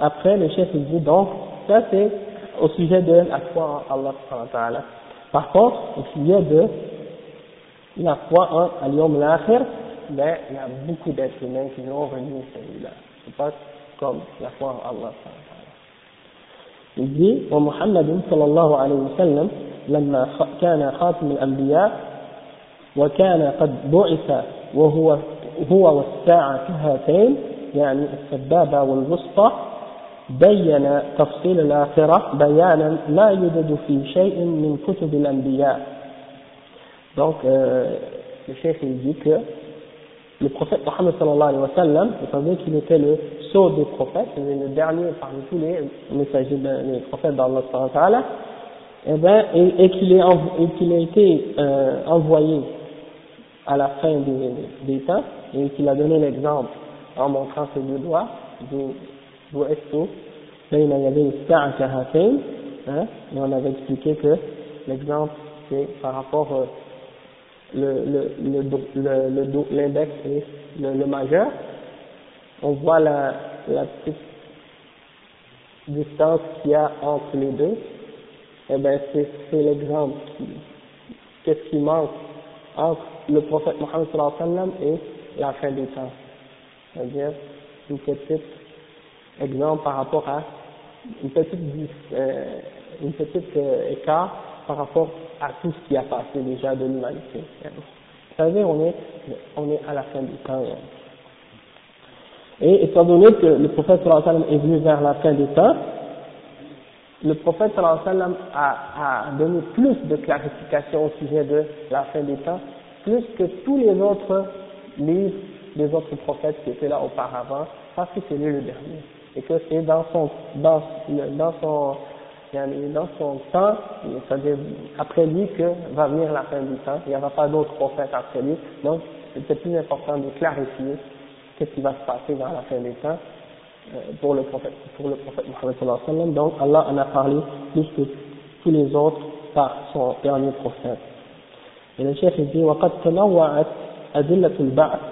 Après, le chef il dit donc, ça c'est au sujet de la foi en Allah subhanahu Par contre, au sujet de la foi en Al-Yom l'Akhir, ben, il y a beaucoup d'êtres humains qui ont renié celui-là. C'est pas comme la foi en Allah. Il dit ومحمد صلى الله عليه وسلم لما كان خاتم الأنبياء وكان قد بعث وهو هو والساعة كهاتين يعني السبابة والوسطى بين تفصيل الآخرة بيانا لا يوجد في شيء من كتب الأنبياء donc euh, le chef il dit que le prophète Mohammed sallallahu alayhi wa sallam, étant donné qu'il était le sceau des prophètes, le dernier parmi tous les messagers, des prophètes d'Allah sallallahu et, ben, et, et qu'il a été euh, envoyé à la fin des, des temps, et qu'il a donné l'exemple en montrant ses deux doigts, il y avait hein, et on avait expliqué que l'exemple c'est par rapport euh, le, le, le, l'index et le, le, majeur, on voit la, la petite distance qu'il y a entre les deux, et eh bien c'est, l'exemple. Qu'est-ce qui manque entre le prophète Mohammed et la fin des temps. C'est-à-dire une petite exemple par rapport à une petite, euh, une petite euh, écart par rapport à tout ce qui a passé déjà de l'humanité. C'est-à-dire on est, on est à la fin du temps. Et étant donné que le prophète sallam est venu vers la fin des temps, le prophète sallam a, a donné plus de clarification au sujet de la fin des temps, plus que tous les autres livres des autres prophètes qui étaient là auparavant, parce que c'est lui le dernier. Et que c'est dans son, dans, dans son, dans son temps, c'est-à-dire après lui que va venir la fin du temps. Il n'y aura pas d'autres prophètes après lui. Donc, c'était plus important de clarifier qu'est-ce qui va se passer dans la fin des temps euh, pour le prophète, pour le prophète Muhammad sallallahu alayhi wa sallam. Donc, Allah en a parlé plus que tous les autres par son dernier prophète. Et le chef dit, وقد تنوعت أدلة البعث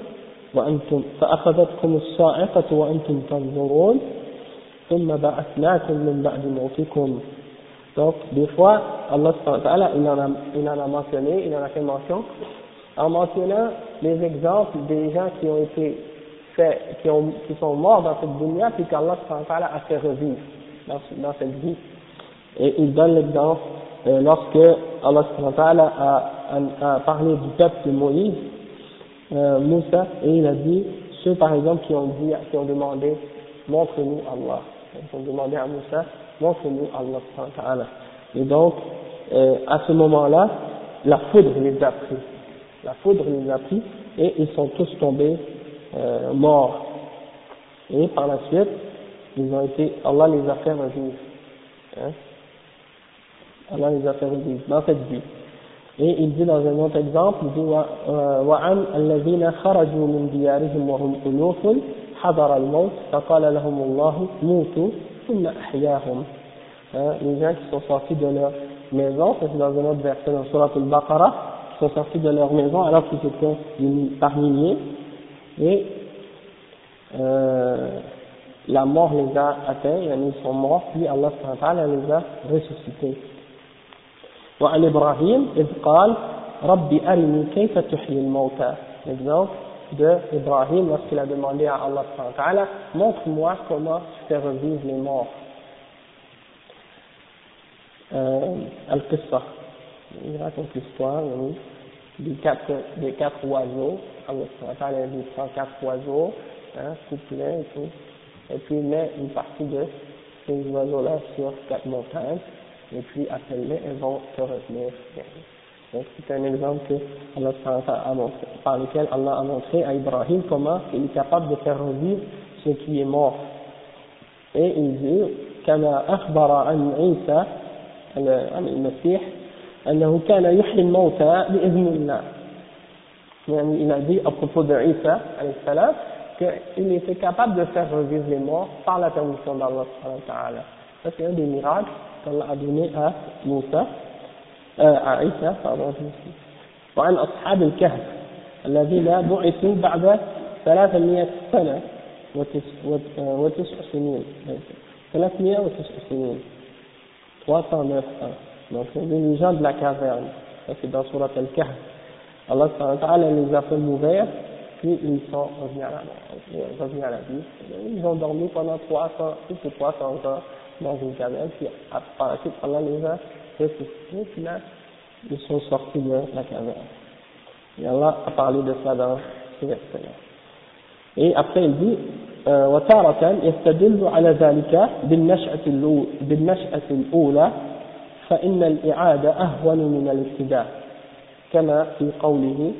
وأنتم فأخذتكم الصاعقة وأنتم تنظرون ثم بعثناكم من بعد موتكم Donc, des fois, Allah il en, a, il en a mentionné, il en a fait mention, en mentionnant les exemples des gens qui ont été faits, qui, ont, qui sont morts dans cette dunya, puis qu'Allah a fait revivre dans, dans cette vie. Et il donne l'exemple euh, lorsque Allah a, a, a, parlé du peuple de Moïse, euh, Moussa, et il a dit, ceux par exemple qui ont dit, qui ont demandé, montre-nous Allah. Ils ont demandé à Moussa, montre-nous Allah. Et donc, euh, à ce moment-là, la foudre les a pris. La foudre les a pris et ils sont tous tombés euh, morts. Et par la suite, ils ont été, Allah les a fait revivre. Hein? Allah les a fait revivre dans cette vie. Et il dit dans un autre exemple, il dit وعن الذين خرجوا من ديارهم وهم ألوف حضر الموت فقال لهم الله موتوا ثم أحياهم les gens qui sont sortis de leur maison, c'est dans un autre verset dans Surat al-Baqarah, qui sont sortis de leur maison alors qu'ils étaient par milliers, et euh, la mort les a atteints, ils sont morts, puis Allah les a ressuscités. وعن إبراهيم إذ قال ربي أرني كيف تحيي الموتى exemple de Ibrahim lorsqu'il a demandé à Allah montre-moi comment tu fais revivre les morts euh, Al-Qissa il raconte l'histoire oui, des quatre, des quatre oiseaux Allah il prend quatre oiseaux hein, couplés et tout et puis il met une partie de ces oiseaux là sur quatre montagnes et puis appelle-les, elles vont te revenir. Donc c'est un exemple que Allah a montré, par lequel Allah a montré à Ibrahim comment il est capable de faire revivre ce qui est mort. Et il dit, كما أخبر عن عيسى عن المسيح أنه كان يحيي الموتى بإذن الله. يعني il a dit à propos de Isa salam qu'il était capable de faire revivre les morts par la permission d'Allah. Ça c'est un des miracles qu'Allah a donné à Moussa, euh, à Isa, pardon, وعن أصحاب الكهف الذين بعثوا بعد ثلاثمائة سنة وتسع سنين ثلاثمائة وتسع سنين 309 ans donc les gens de la caverne ça c'est dans Surat al-Kahf Allah les a fait mourir puis ils sont revenus à la, revenus à la vie ils ont dormi pendant 300 plus de 300 ans Dans une caverne, puis par la suite, Allah les a ressuscités, puis là, ils sont sortis de la caverne. Et Allah a parlé de ça dans ce verset-là. Et après, il dit, وتارة يستدل على ذلك بالنشأة بالنشأة الأولى فإن الإعادة أهون من الابتداء كما في قوله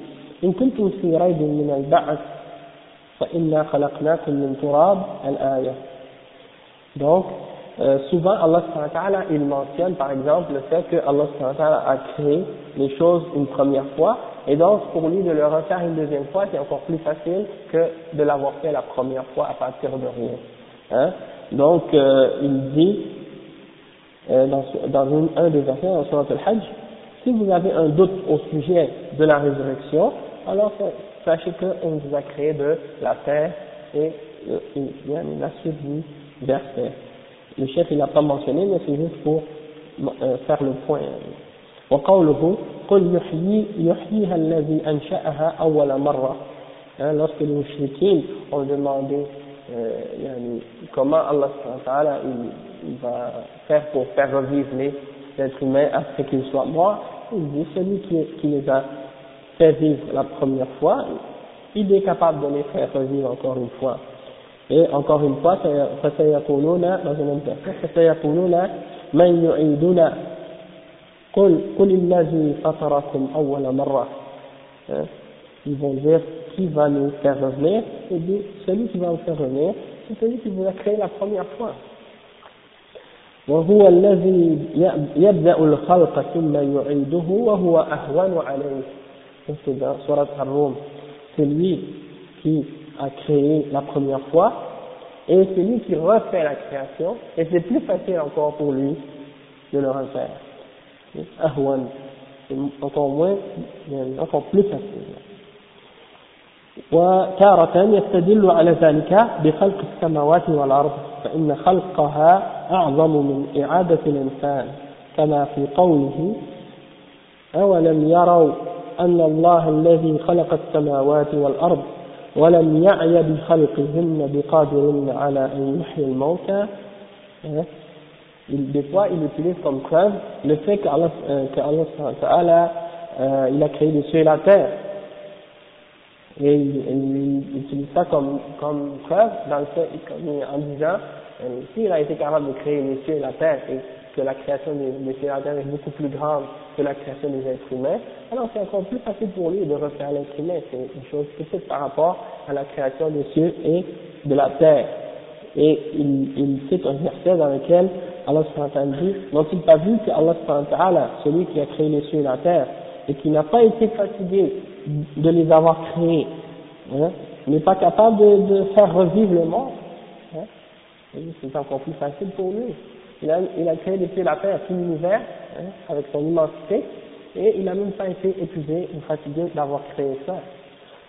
إن كنتم في ريب من البعث فإنا خلقناكم من تراب الآية donc euh, souvent Allah il mentionne par exemple le fait que Allah a créé les choses une première fois, et donc pour lui de le refaire une deuxième fois, c'est encore plus facile que de l'avoir fait la première fois à partir de rien. Hein? Donc euh, il dit euh, dans, un des versets dans Surat al-Hajj, si vous avez un doute au sujet de la résurrection, alors sachez qu'on vous a créé de la terre et, euh, la suite du verset Le chef il n'a pas mentionné, mais c'est juste pour euh, faire le point. وقوله قل يحيي يحييها الذي أنشأها أول مرة hein, lorsque les mouchriquins ont demandé euh, comment Allah il, il va faire pour faire revivre les êtres humains après qu'ils soient morts, il dit celui qui, qui les a fait vivre la première fois, il est capable de les faire revivre encore une fois. Et encore une fois, فسيقولون dans un autre verset, فسيقولون من يعيدنا قل قل الذي فطركم أول مرة ils vont dire qui va nous faire revenir et dit celui qui va nous faire revenir c'est celui qui vous a créé la première fois وهو الذي يبدأ الخلق ثم يعيده وهو أهون عليه c'est dans Surat Ar-Rum c'est lui qui a créé la première fois, et c'est lui qui refait la création, et c'est plus facile encore pour lui de le refaire. Ahwan, c'est encore moins, encore plus facile. وتارة يستدل على ذلك بخلق السماوات والأرض فإن خلقها أعظم من إعادة الإنسان كما في قوله أولم يروا أن الله الذي خلق السماوات والأرض ولم يعي بخلقهن بقادر على أن يحيي الموتى il, des fois il utilise comme preuve le fait qu'Allah euh, qu'Allah euh, il a créé les cieux et la terre et il, il, il utilise ça comme, comme preuve dans le fait, en disant euh, s'il a été capable de créer les cieux et la terre et que la création des, des cieux et la terre est beaucoup plus grande que la création des êtres alors c'est encore plus facile pour lui de refaire l'être c'est une chose petite par rapport à la création des cieux et de la terre. Et il, il cite un verset dans lequel Allah dit, n'ont-ils pas vu que Allah celui qui a créé les cieux et la terre, et qui n'a pas été fatigué de les avoir créés, hein, n'est pas capable de, de, faire revivre le monde, hein, c'est encore plus facile pour lui. Il a, il a créé les cieux et la terre, tout l'univers, hein, avec son immensité, et il n'a même pas été épuisé ou fatigué d'avoir créé ça.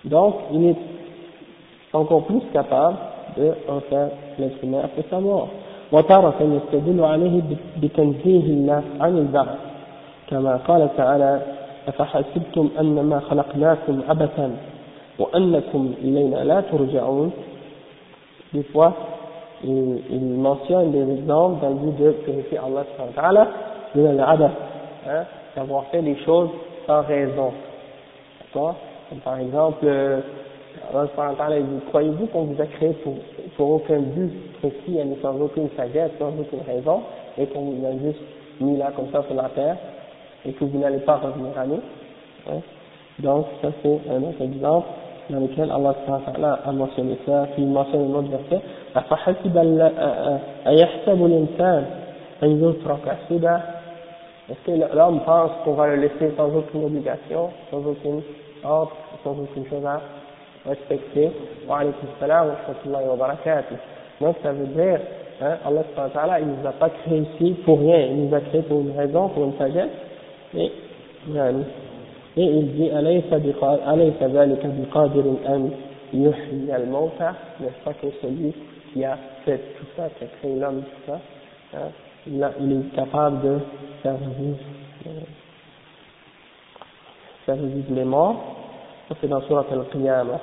Donc, il est encore plus capable de en faire l'être humain après sa mort. وتارة يستدل عليه بتنزيه الناس عن البعث كما قال تعالى أفحسبتم أنما خلقناكم عبثا وأنكم إلينا لا ترجعون Des fois, il, il mentionne des exemples dans le but de purifier Allah subhanahu de l'abas, hein, d'avoir fait des choses sans raison. Par exemple, euh, Allah subhanahu ta'ala dit, croyez-vous qu'on vous a créé pour, pour aucun but précis, sans aucune sagesse, sans aucune raison, et qu'on vous a juste mis là comme ça sur la terre, et que vous n'allez pas revenir à nous? Hein? Donc, ça c'est un autre exemple dans lequel Allah a mentionné ça, puis il mentionne un autre verset, أفحسب أيحسب الإنسان أن يترك سدى Est-ce que l'homme pense qu'on va le laisser sans aucune obligation, sans aucune ordre, sans aucune chose à respecter Wa alaykum salam wa rahmatullahi wa barakatuh. Donc ça veut dire, hein, Allah il nous a pas créé ici pour rien, il nous a créé pour une raison, pour une sagesse, et, et il dit, أليس ذلك بقادر أن يحيي الموتى, n'est-ce pas que celui qui a fait tout ça, qui a créé l'homme, tout ça, hein, il, a, il, est capable de faire vivre, euh, faire vivre les morts. Ça c'est dans Surat al-Qiyamah.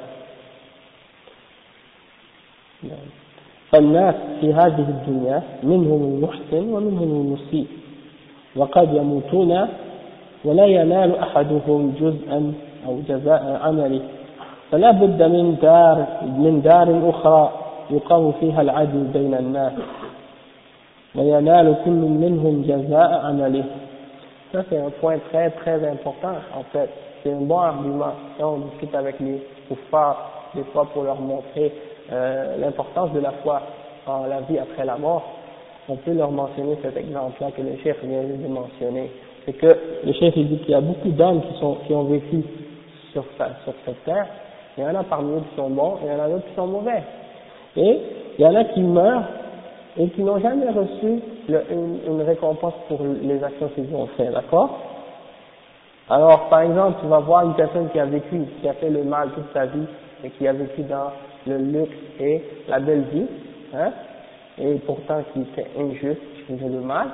فالناس في هذه الدنيا منهم المحسن ومنهم المسيء وقد يموتون ولا ينال أحدهم جزءا أو جزاء عمله فلا بد من دار من دار أخرى يقام فيها العدل بين الناس وينال كل منهم جزاء عمله Ça, c'est un point très, très important, en fait. C'est un bon argument. Quand on discute avec les kuffars, des fois pour leur montrer euh, l'importance de la foi en la vie après la mort, on peut leur mentionner cet exemple-là que le chef vient de mentionner. C'est que le chef il dit qu'il y a beaucoup d'hommes qui, sont, qui ont vécu sur, sur cette terre, il y en a parmi eux qui sont bons, et il y en a d'autres qui sont mauvais. Et il y en a qui meurent et qui n'ont jamais reçu une, récompense pour les actions qu'ils ont fait, d'accord? Alors, par exemple, tu vas voir une personne qui a vécu, qui a fait le mal toute sa vie, et qui a vécu dans le luxe et la belle vie, hein, et pourtant qui était injuste, qui faisait le mal,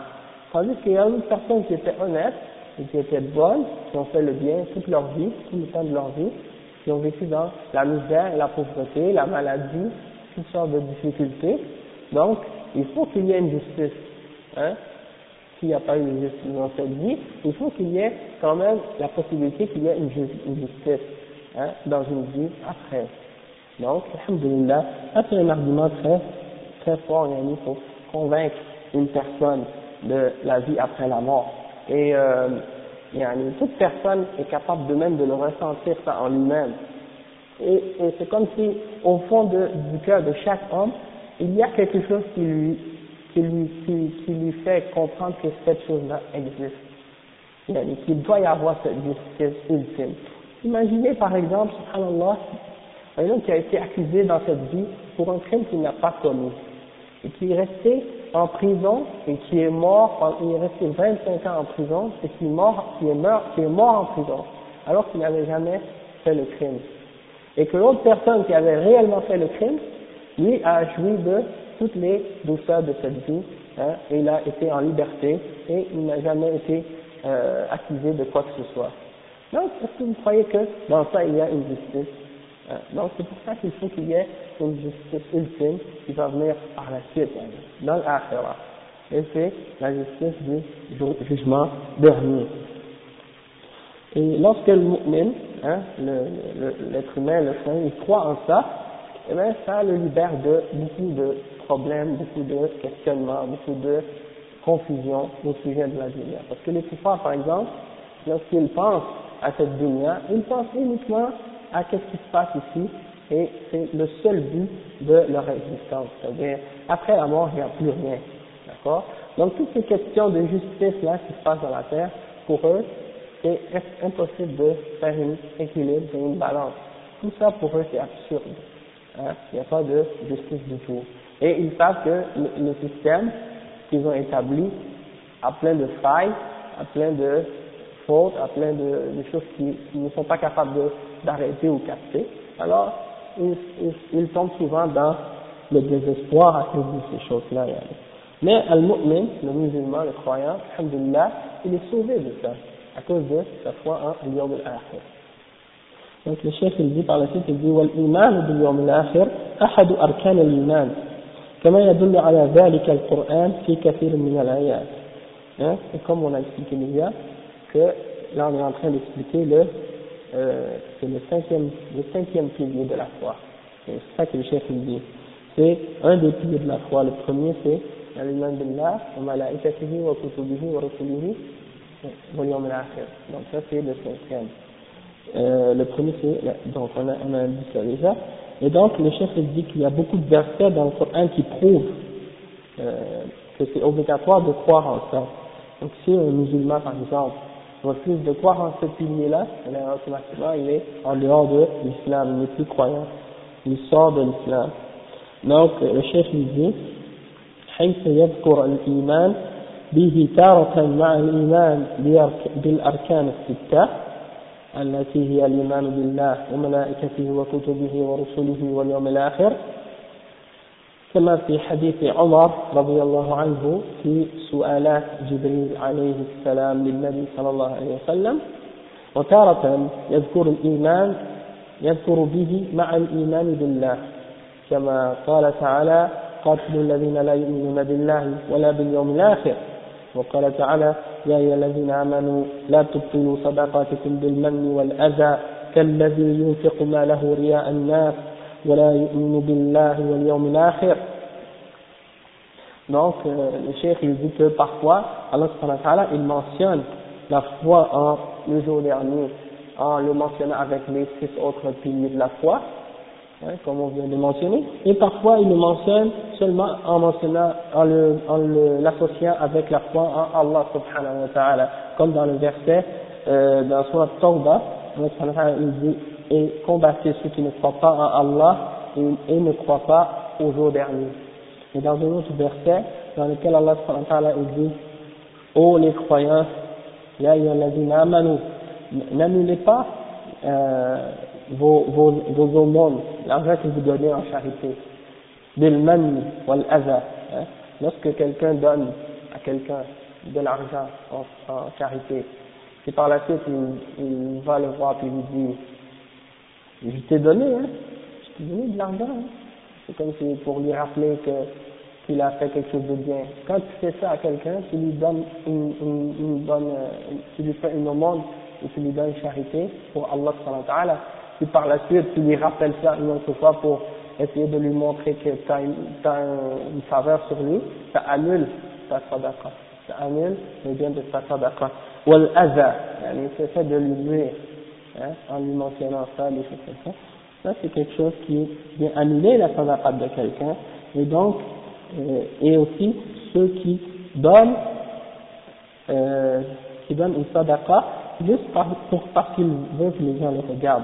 tandis qu'il y a une personne qui était honnête, et qui était bonne, qui ont fait le bien toute leur vie, tout le temps de leur vie, qui ont vécu dans la misère, la pauvreté, la maladie, toutes sortes de difficultés. Donc, il faut qu'il y ait une justice. Hein. S'il n'y a pas eu de justice dans cette vie, il faut qu'il y ait quand même la possibilité qu'il y ait une, justice hein, dans une vie après. Donc, alhamdulillah, c'est un argument très, très fort, pour convaincre une personne de la vie après la mort. Et euh, toute personne est capable de même de le ressentir ça en lui-même. Et, et c'est comme si, au fond de, du cœur de chaque homme, il y a quelque chose qui lui, qui lui, qui, lui fait comprendre que cette chose-là existe. Qu'il doit y avoir cette justice ultime. Imaginez par exemple, subhanallah, un homme qui a été accusé dans cette vie pour un crime qu'il n'a pas commis, et qui est resté en prison, et qui est mort, il est resté 25 ans en prison, et qui est mort, qui est mort, qui est mort en prison, alors qu'il n'avait jamais fait le crime. Et que l'autre personne qui avait réellement fait le crime, lui a joui de toutes les douceurs de cette vie, hein, et il a été en liberté, et il n'a jamais été euh, accusé de quoi que ce soit. Donc, est-ce que vous croyez que dans ça il y a une justice euh, donc c'est pour ça qu'il faut qu'il y ait une justice ultime qui va venir par la suite, hein, dans l'Akhirah. Et c'est la justice du jugement dernier. Et lorsque le mu'min, hein, l'être humain, le saint, il croit en ça, eh bien ça le libère de beaucoup de problèmes, beaucoup de questionnements, beaucoup de confusion au sujet de la dunya. Parce que les kuffars, par exemple, lorsqu'ils pensent à cette dunya, ils pensent uniquement à ce qui se passe ici, et c'est le seul but de leur existence. C'est-à-dire, après la mort, il n'y a plus rien. D'accord? Donc, toutes ces questions de justice là qui se passent dans la terre, pour eux, c'est impossible de faire un équilibre, une balance. Tout ça, pour eux, c'est absurde. Hein il n'y a pas de justice du tout. Et ils savent que le, système qu'ils ont établi a plein de failles, a plein de fautes, a plein de, choses qui, ne sont pas capables d'arrêter ou capter. Alors, ils, ils, tombent souvent dans le désespoir à cause de ces choses-là. Mais Al-Mu'min, le musulman, le croyant, alhamdulillah, il est sauvé de ça, à cause de sa foi en Al-Yawm al-Akhir. Donc le chef il dit par la suite, il dit والإيمان باليوم الآخر أحد أركان الإيمان كما يدل على ذلك القرآن في كثير من الآيات. Hein, et comme on a expliqué déjà, que là on est en train d'expliquer le, euh, c'est le cinquième, le cinquième pilier de la foi. C'est ça que le chef il dit. C'est un des piliers de la foi. Le premier c'est l'iman billah, wa malaikatihi wa kutubihi wa rusulihi wa yawm al-akhir. donc ça c'est le cinquième. Euh, le premier c'est, donc on a, on dit ça déjà. Et donc le chef dit qu'il y a beaucoup de versets dans le Coran qui prouvent euh, que c'est obligatoire de croire en ça. Donc si un musulman par exemple refuse de croire en ce pilier-là, automatiquement il est en dehors de l'islam, il n'est plus croyant, il sort de l'islam. Donc le chef dit, به تارة مع الإيمان بالأركان الستة التي هي الإيمان بالله وملائكته وكتبه ورسله واليوم الآخر. كما في حديث عمر رضي الله عنه في سؤالات جبريل عليه السلام للنبي صلى الله عليه وسلم. وتارة يذكر الإيمان يذكر به مع الإيمان بالله. كما قال تعالى قاتلوا الذين لا يؤمنون بالله ولا باليوم الآخر. وقال تعالى يا أيها الذين آمنوا لا تبطلوا صدقاتكم بالمن والأذى كالذي ينفق ماله رياء الناس ولا يؤمن بالله واليوم الآخر Donc, euh, le cheikh il dit que parfois, Allah subhanahu il mentionne la foi en le jour dernier, en le mentionnant avec les six autres piliers de la foi, comme on vient de mentionner, et parfois il le mentionne seulement en mentionnant, en l'associant avec la foi en Allah subhanahu wa ta'ala, comme dans le verset, euh, dans Surah Tawbah, ta'ala dit, et combattez ceux qui ne croient pas en Allah et, ne croient pas au jour dernier. Et dans un autre verset, dans lequel Allah subhanahu wa ta'ala dit, ô les croyants, ya ayyuhalladhina amanu, n'annulez pas euh, vos, vos, aumônes, l'argent que vous donnez en charité. Bil manni wal adha. Hein. Lorsque quelqu'un donne à quelqu'un de l'argent en, en, charité, et par la suite il, il va le voir et lui dit, je t'ai donné, hein, je t'ai donné de l'argent. Hein. C'est comme si pour lui rappeler que qu'il a fait quelque chose de bien. Quand tu fais ça à quelqu'un, tu lui donnes une, bonne, tu lui fais une aumône et tu lui donnes une charité pour Allah puis par la suite tu lui rappelles ça une autre fois pour essayer de lui montrer que tu as, une, as une faveur sur lui, ça annule ta sadaqa, ça annule le bien de ta sadaqa. Wal aza, c'est fait de lui nuire, hein, en lui mentionnant ça, des choses ça. Ça c'est quelque chose qui vient annuler la sadaqa de quelqu'un, et donc, euh, et aussi ceux qui donnent, euh, qui donnent une sadaqa juste par, pour, parce qu'ils veulent que les gens le regardent.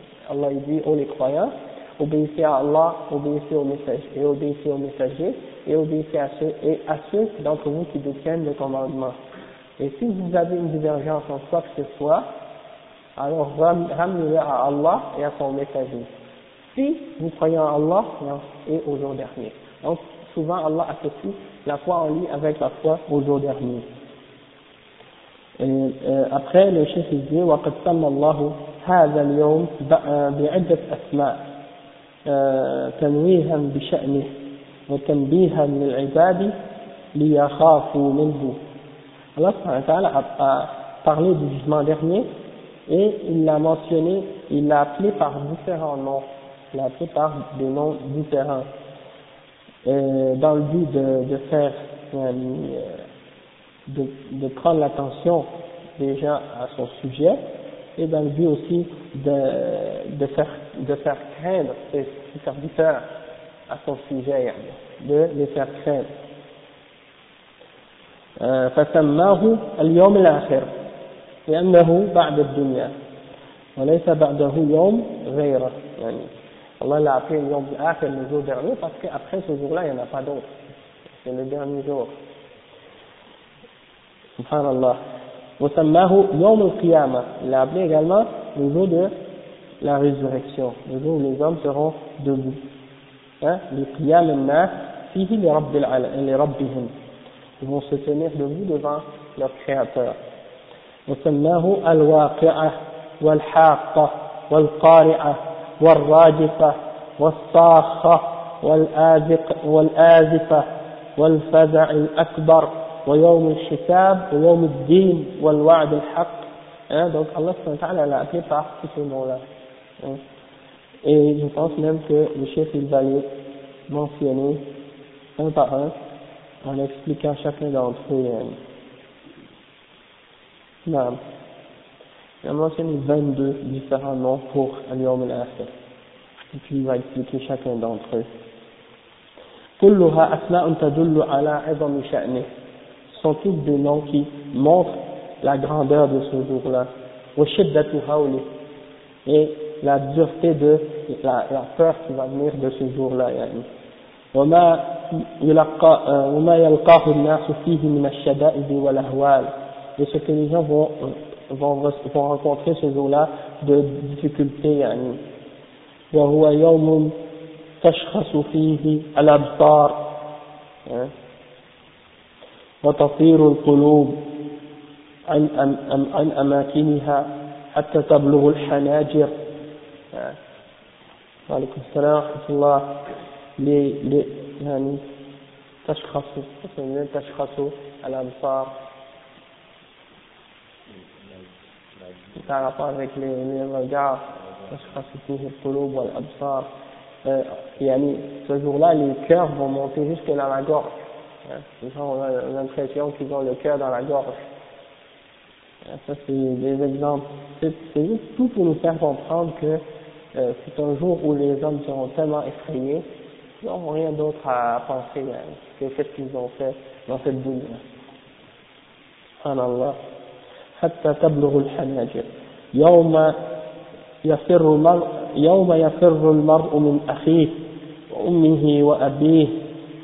Allah dit, oh les croyants, obéissez à Allah, obéissez aux messagers, et obéissez aux messagers, et obéissez à ceux, et à ceux d'entre vous qui détiennent le commandement. Et si vous avez une divergence en quoi que ce soit, alors ramenez-le à Allah et à son messager. Si vous croyez en Allah et au jour dernier. Donc, souvent Allah associe la foi en lui avec la foi au jour dernier. Et, euh, après, le chef dit, وَقَدْ سَمَّ اللَّهُ هذا اليوم بعدة أسماء تنويها بشأنه وتنبيها للعباد ليخافوا منه Allah a parlé du jugement dernier et il l'a mentionné, il l'a appelé par différents noms, il l'a appelé par des noms différents, euh, dans le but de, de faire, euh, de, de prendre l'attention des gens à son sujet et dans le but aussi de, de, faire, de faire craindre ses serviteurs à son sujet, de les faire craindre. فسماه اليوم الآخر لأنه بعد الدنيا وليس بعده يوم غيره يعني Allah l'a appelé le jour الآخر le jour dernier parce qu'après ce jour-là il n'y en a pas d'autre c'est le dernier jour subhanallah وسماه يوم القيامة il l'a appelé également le jour de la résurrection le jour où les hommes seront debout hein لقيام الناس فيه لرب لربهم ils vont se tenir debout devant leur créateur وسماه الواقعة والحاقة والقارعة والراجفة والصاخة والآزفة والفزع الأكبر ويوم الحساب ويوم الدين والوعد الحق hein, donc Allah l'a appelé par tous ces noms-là hein. et je pense même que le chef il va les mentionner un par un en expliquant chacun d'entre eux non. il a mentionné 22 différents noms pour Al-Yawm al-Akhir et puis il va expliquer chacun d'entre eux كلها أسماء تدل على عظم شأنه sont tous des noms qui montrent la grandeur de ce jour-là. Et la dureté de la, la peur qui va venir de ce jour-là. يعني. وما يلقى وما يلقاه الناس فيه من الشدائد والأهوال et ce que les gens vont, vont, vont rencontrer ce jour-là de difficultés يعني. وهو يوم تشخص فيه الأبصار وتطير القلوب عن, عن, أماكنها حتى تبلغ الحناجر. وعليكم السلام ورحمة الله les, يعني تشخصوا تشخصوا الأبصار. par rapport avec les, les تشخصوا فيه القلوب والأبصار. يعني ce jour-là les cœurs vont monter jusque dans la gorge. les gens ont l'impression qu'ils ont le cœur dans la gorge ça c'est des exemples c'est juste tout pour nous faire comprendre que euh, c'est un jour où les hommes seront tellement effrayés ils n'auront rien d'autre à penser hein, que ce qu'ils ont fait dans cette dunya. سبحان الله حتى تبلغ الحناجر يوم يفر المرء يوم يفر المرء من أخيه وأمه وأبيه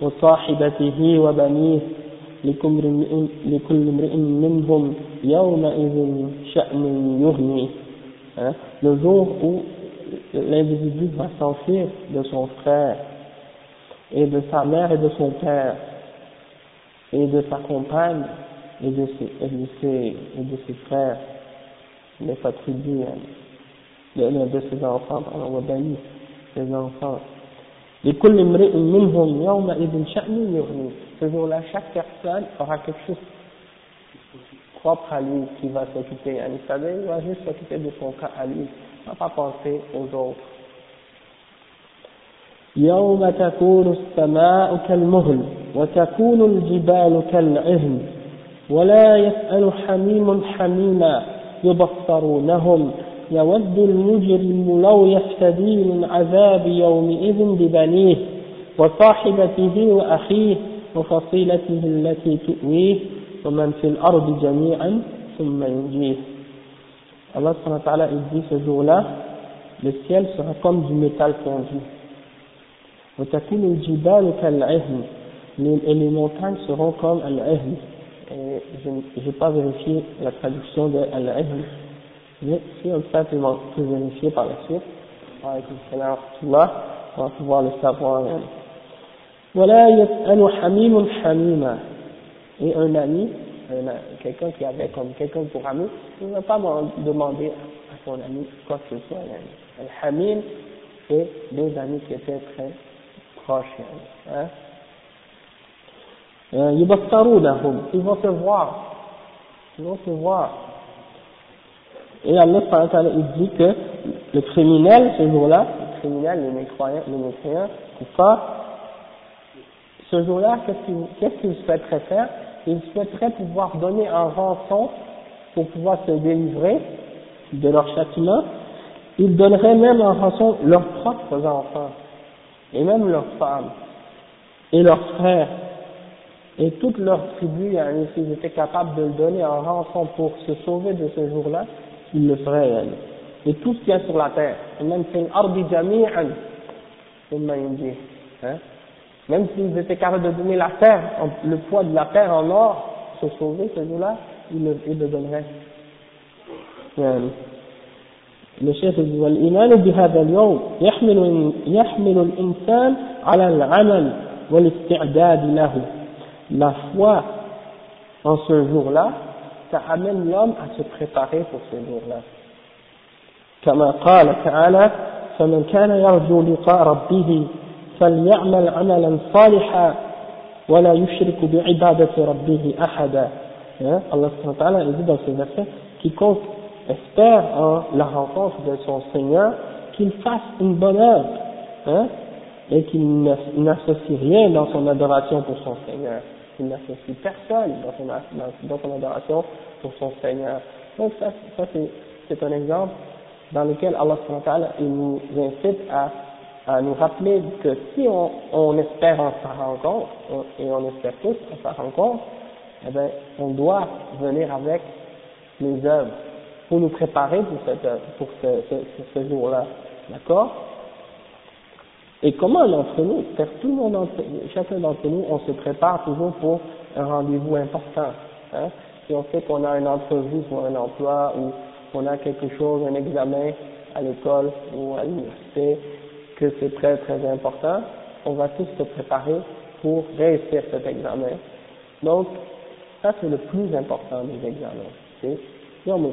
وصاحبته وبنيه لكل امرئ منهم يومئذ شأن يغني le jour où l'individu va s'enfuir de son frère et de sa mère et de son père et de sa compagne et de ses, et de ses, et de ses frères, de sa tribu, hein, de, de ses enfants, pardon, ses enfants. لكل امرئ منهم يومئذ شأن يغني. فهو لا شك أحسان فهك شوف propre à lui qui va s'occuper, hein, vous savez, il va juste s'occuper de son cas à lui, il va pas penser aux autres. يوم تكون السماء كالمهل وتكون الجبال كَالْعِهْمِ ولا يسأل حميم حميما يبصرونهم يود المجرم لو يفتدي من عذاب يومئذ ببنيه وصاحبته وأخيه وفصيلته التي تؤويه ومن في الأرض جميعا ثم ينجيه. الله سبحانه وتعالى يدي سجولا للسيال سحقم جميتال فانجي وتكون الجبال كالعهن. Et les montagnes seront comme Je n'ai pas vérifié la traduction de Al-Ahm. Mais si on peut le vérifier par la suite, on va pouvoir le savoir. Voilà, Et un ami, quelqu'un qui avait comme quelqu'un pour ami, il ne va pas demander à son ami quoi que ce soit. Al-Hamim, c'est deux amis qui étaient très proches. Hein. Euh, Ils vont se voir. Ils vont se voir. Et Allah il dit que le criminel, ce jour-là, le criminel, les mécroyants, les mécréants, pas, ce jour-là, qu'est-ce qu'ils souhaiteraient faire? Ils souhaiteraient pouvoir donner un rançon pour pouvoir se délivrer de leur châtiment. Ils donneraient même en rançon leurs propres enfants et même leurs femmes, et leurs frères, et toute leur tribu, s'ils étaient capables de le donner en rançon pour se sauver de ce jour-là, ils le feraient. Et tout ce qu'il y a sur la terre, et même hein, même s'ils étaient capables de donner la terre, le poids de la terre en or, se sauver ce jour-là, ils le, ils le donneraient. الشيخ والإيمان بهذا اليوم يحمل يحمل الإنسان على العمل والاستعداد له la foi en ce jour-là ça amène l'homme à se préparer pour ce jour-là كما قال تعالى فمن كان يرجو لقاء ربه فليعمل عملا صالحا ولا يشرك بعبادة ربه أحدا Allah subhanahu wa dit dans ce verset quiconque espère en la rencontre de son Seigneur, qu'il fasse une bonne œuvre, hein, et qu'il n'associe rien dans son adoration pour son Seigneur, qu'il n'associe personne dans son, dans son adoration pour son Seigneur. Donc ça, ça c'est un exemple dans lequel Allah il nous incite à, à nous rappeler que si on, on espère en sa rencontre, et on espère tous en sa rencontre, eh bien, on doit venir avec les œuvres pour nous préparer pour, cette, pour ce, ce, ce jour-là. D'accord? Et comment d'entre nous, tout le monde, chacun d'entre nous, on se prépare toujours pour un rendez-vous important. Hein? Si on sait qu'on a une entrevue pour un emploi ou qu'on a quelque chose, un examen à l'école ou à l'université, que c'est très très important, on va tous se préparer pour réussir cet examen. Donc, ça c'est le plus important des examens. Yom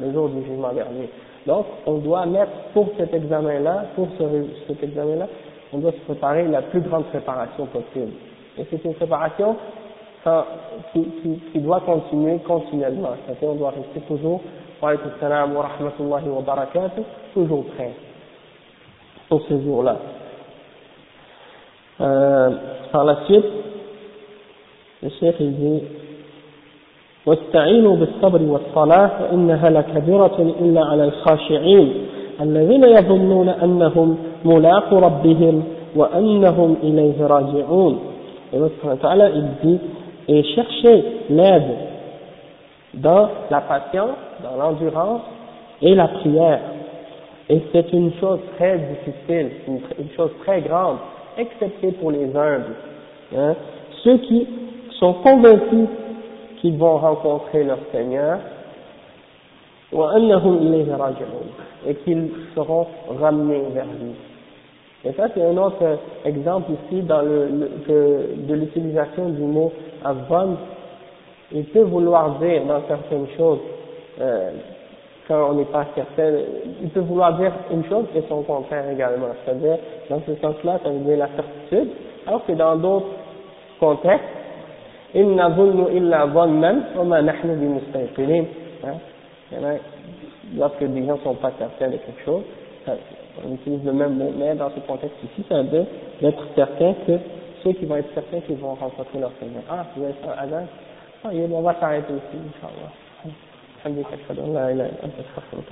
le jour du jugement dernier. Donc, on doit mettre pour cet examen-là, pour ce, cet examen-là, on doit se préparer la plus grande préparation possible. Et c'est une préparation qui, doit continuer continuellement. C'est-à-dire, on doit rester toujours, wa wa rahmatullahi wa barakatuh, toujours prêt pour ces jours-là. Euh, par la suite, le chef il dit واستعينوا بالصبر والصلاة فإنها لكبيرة إلا على الخاشعين الذين يظنون أنهم ملاق ربهم وأنهم إليه راجعون Et Allah subhanahu wa ta'ala, il dit, et cherchez l'aide dans la patience, dans l'endurance et la prière. Et c'est une chose très difficile, une, une, chose très grande, excepté pour les humbles. Hein. Ceux qui sont convaincus qu'ils vont rencontrer leur Seigneur, et qu'ils seront ramenés vers lui. Et ça, c'est un autre exemple ici dans le, le de l'utilisation du mot avon. Il peut vouloir dire dans certaines choses, euh, quand on n'est pas certain, il peut vouloir dire une chose et son contraire également. C'est-à-dire, dans ce sens-là, ça veut dire la certitude, alors que dans d'autres contextes, إن ظن إلا ظنا وما نحن بمستيقنين. Lorsque des gens ne sont pas certains de quelque chose, on utilise le même mot, mais dans ce contexte ici, ça veut dire d'être certain que ceux qui vont être certains qu'ils vont rencontrer leur Seigneur. Ah, vous avez ça, Adam Ah, on va s'arrêter ici, Inch'Allah. الحمد لله أشهد أن لا إله إلا أنت أستغفرك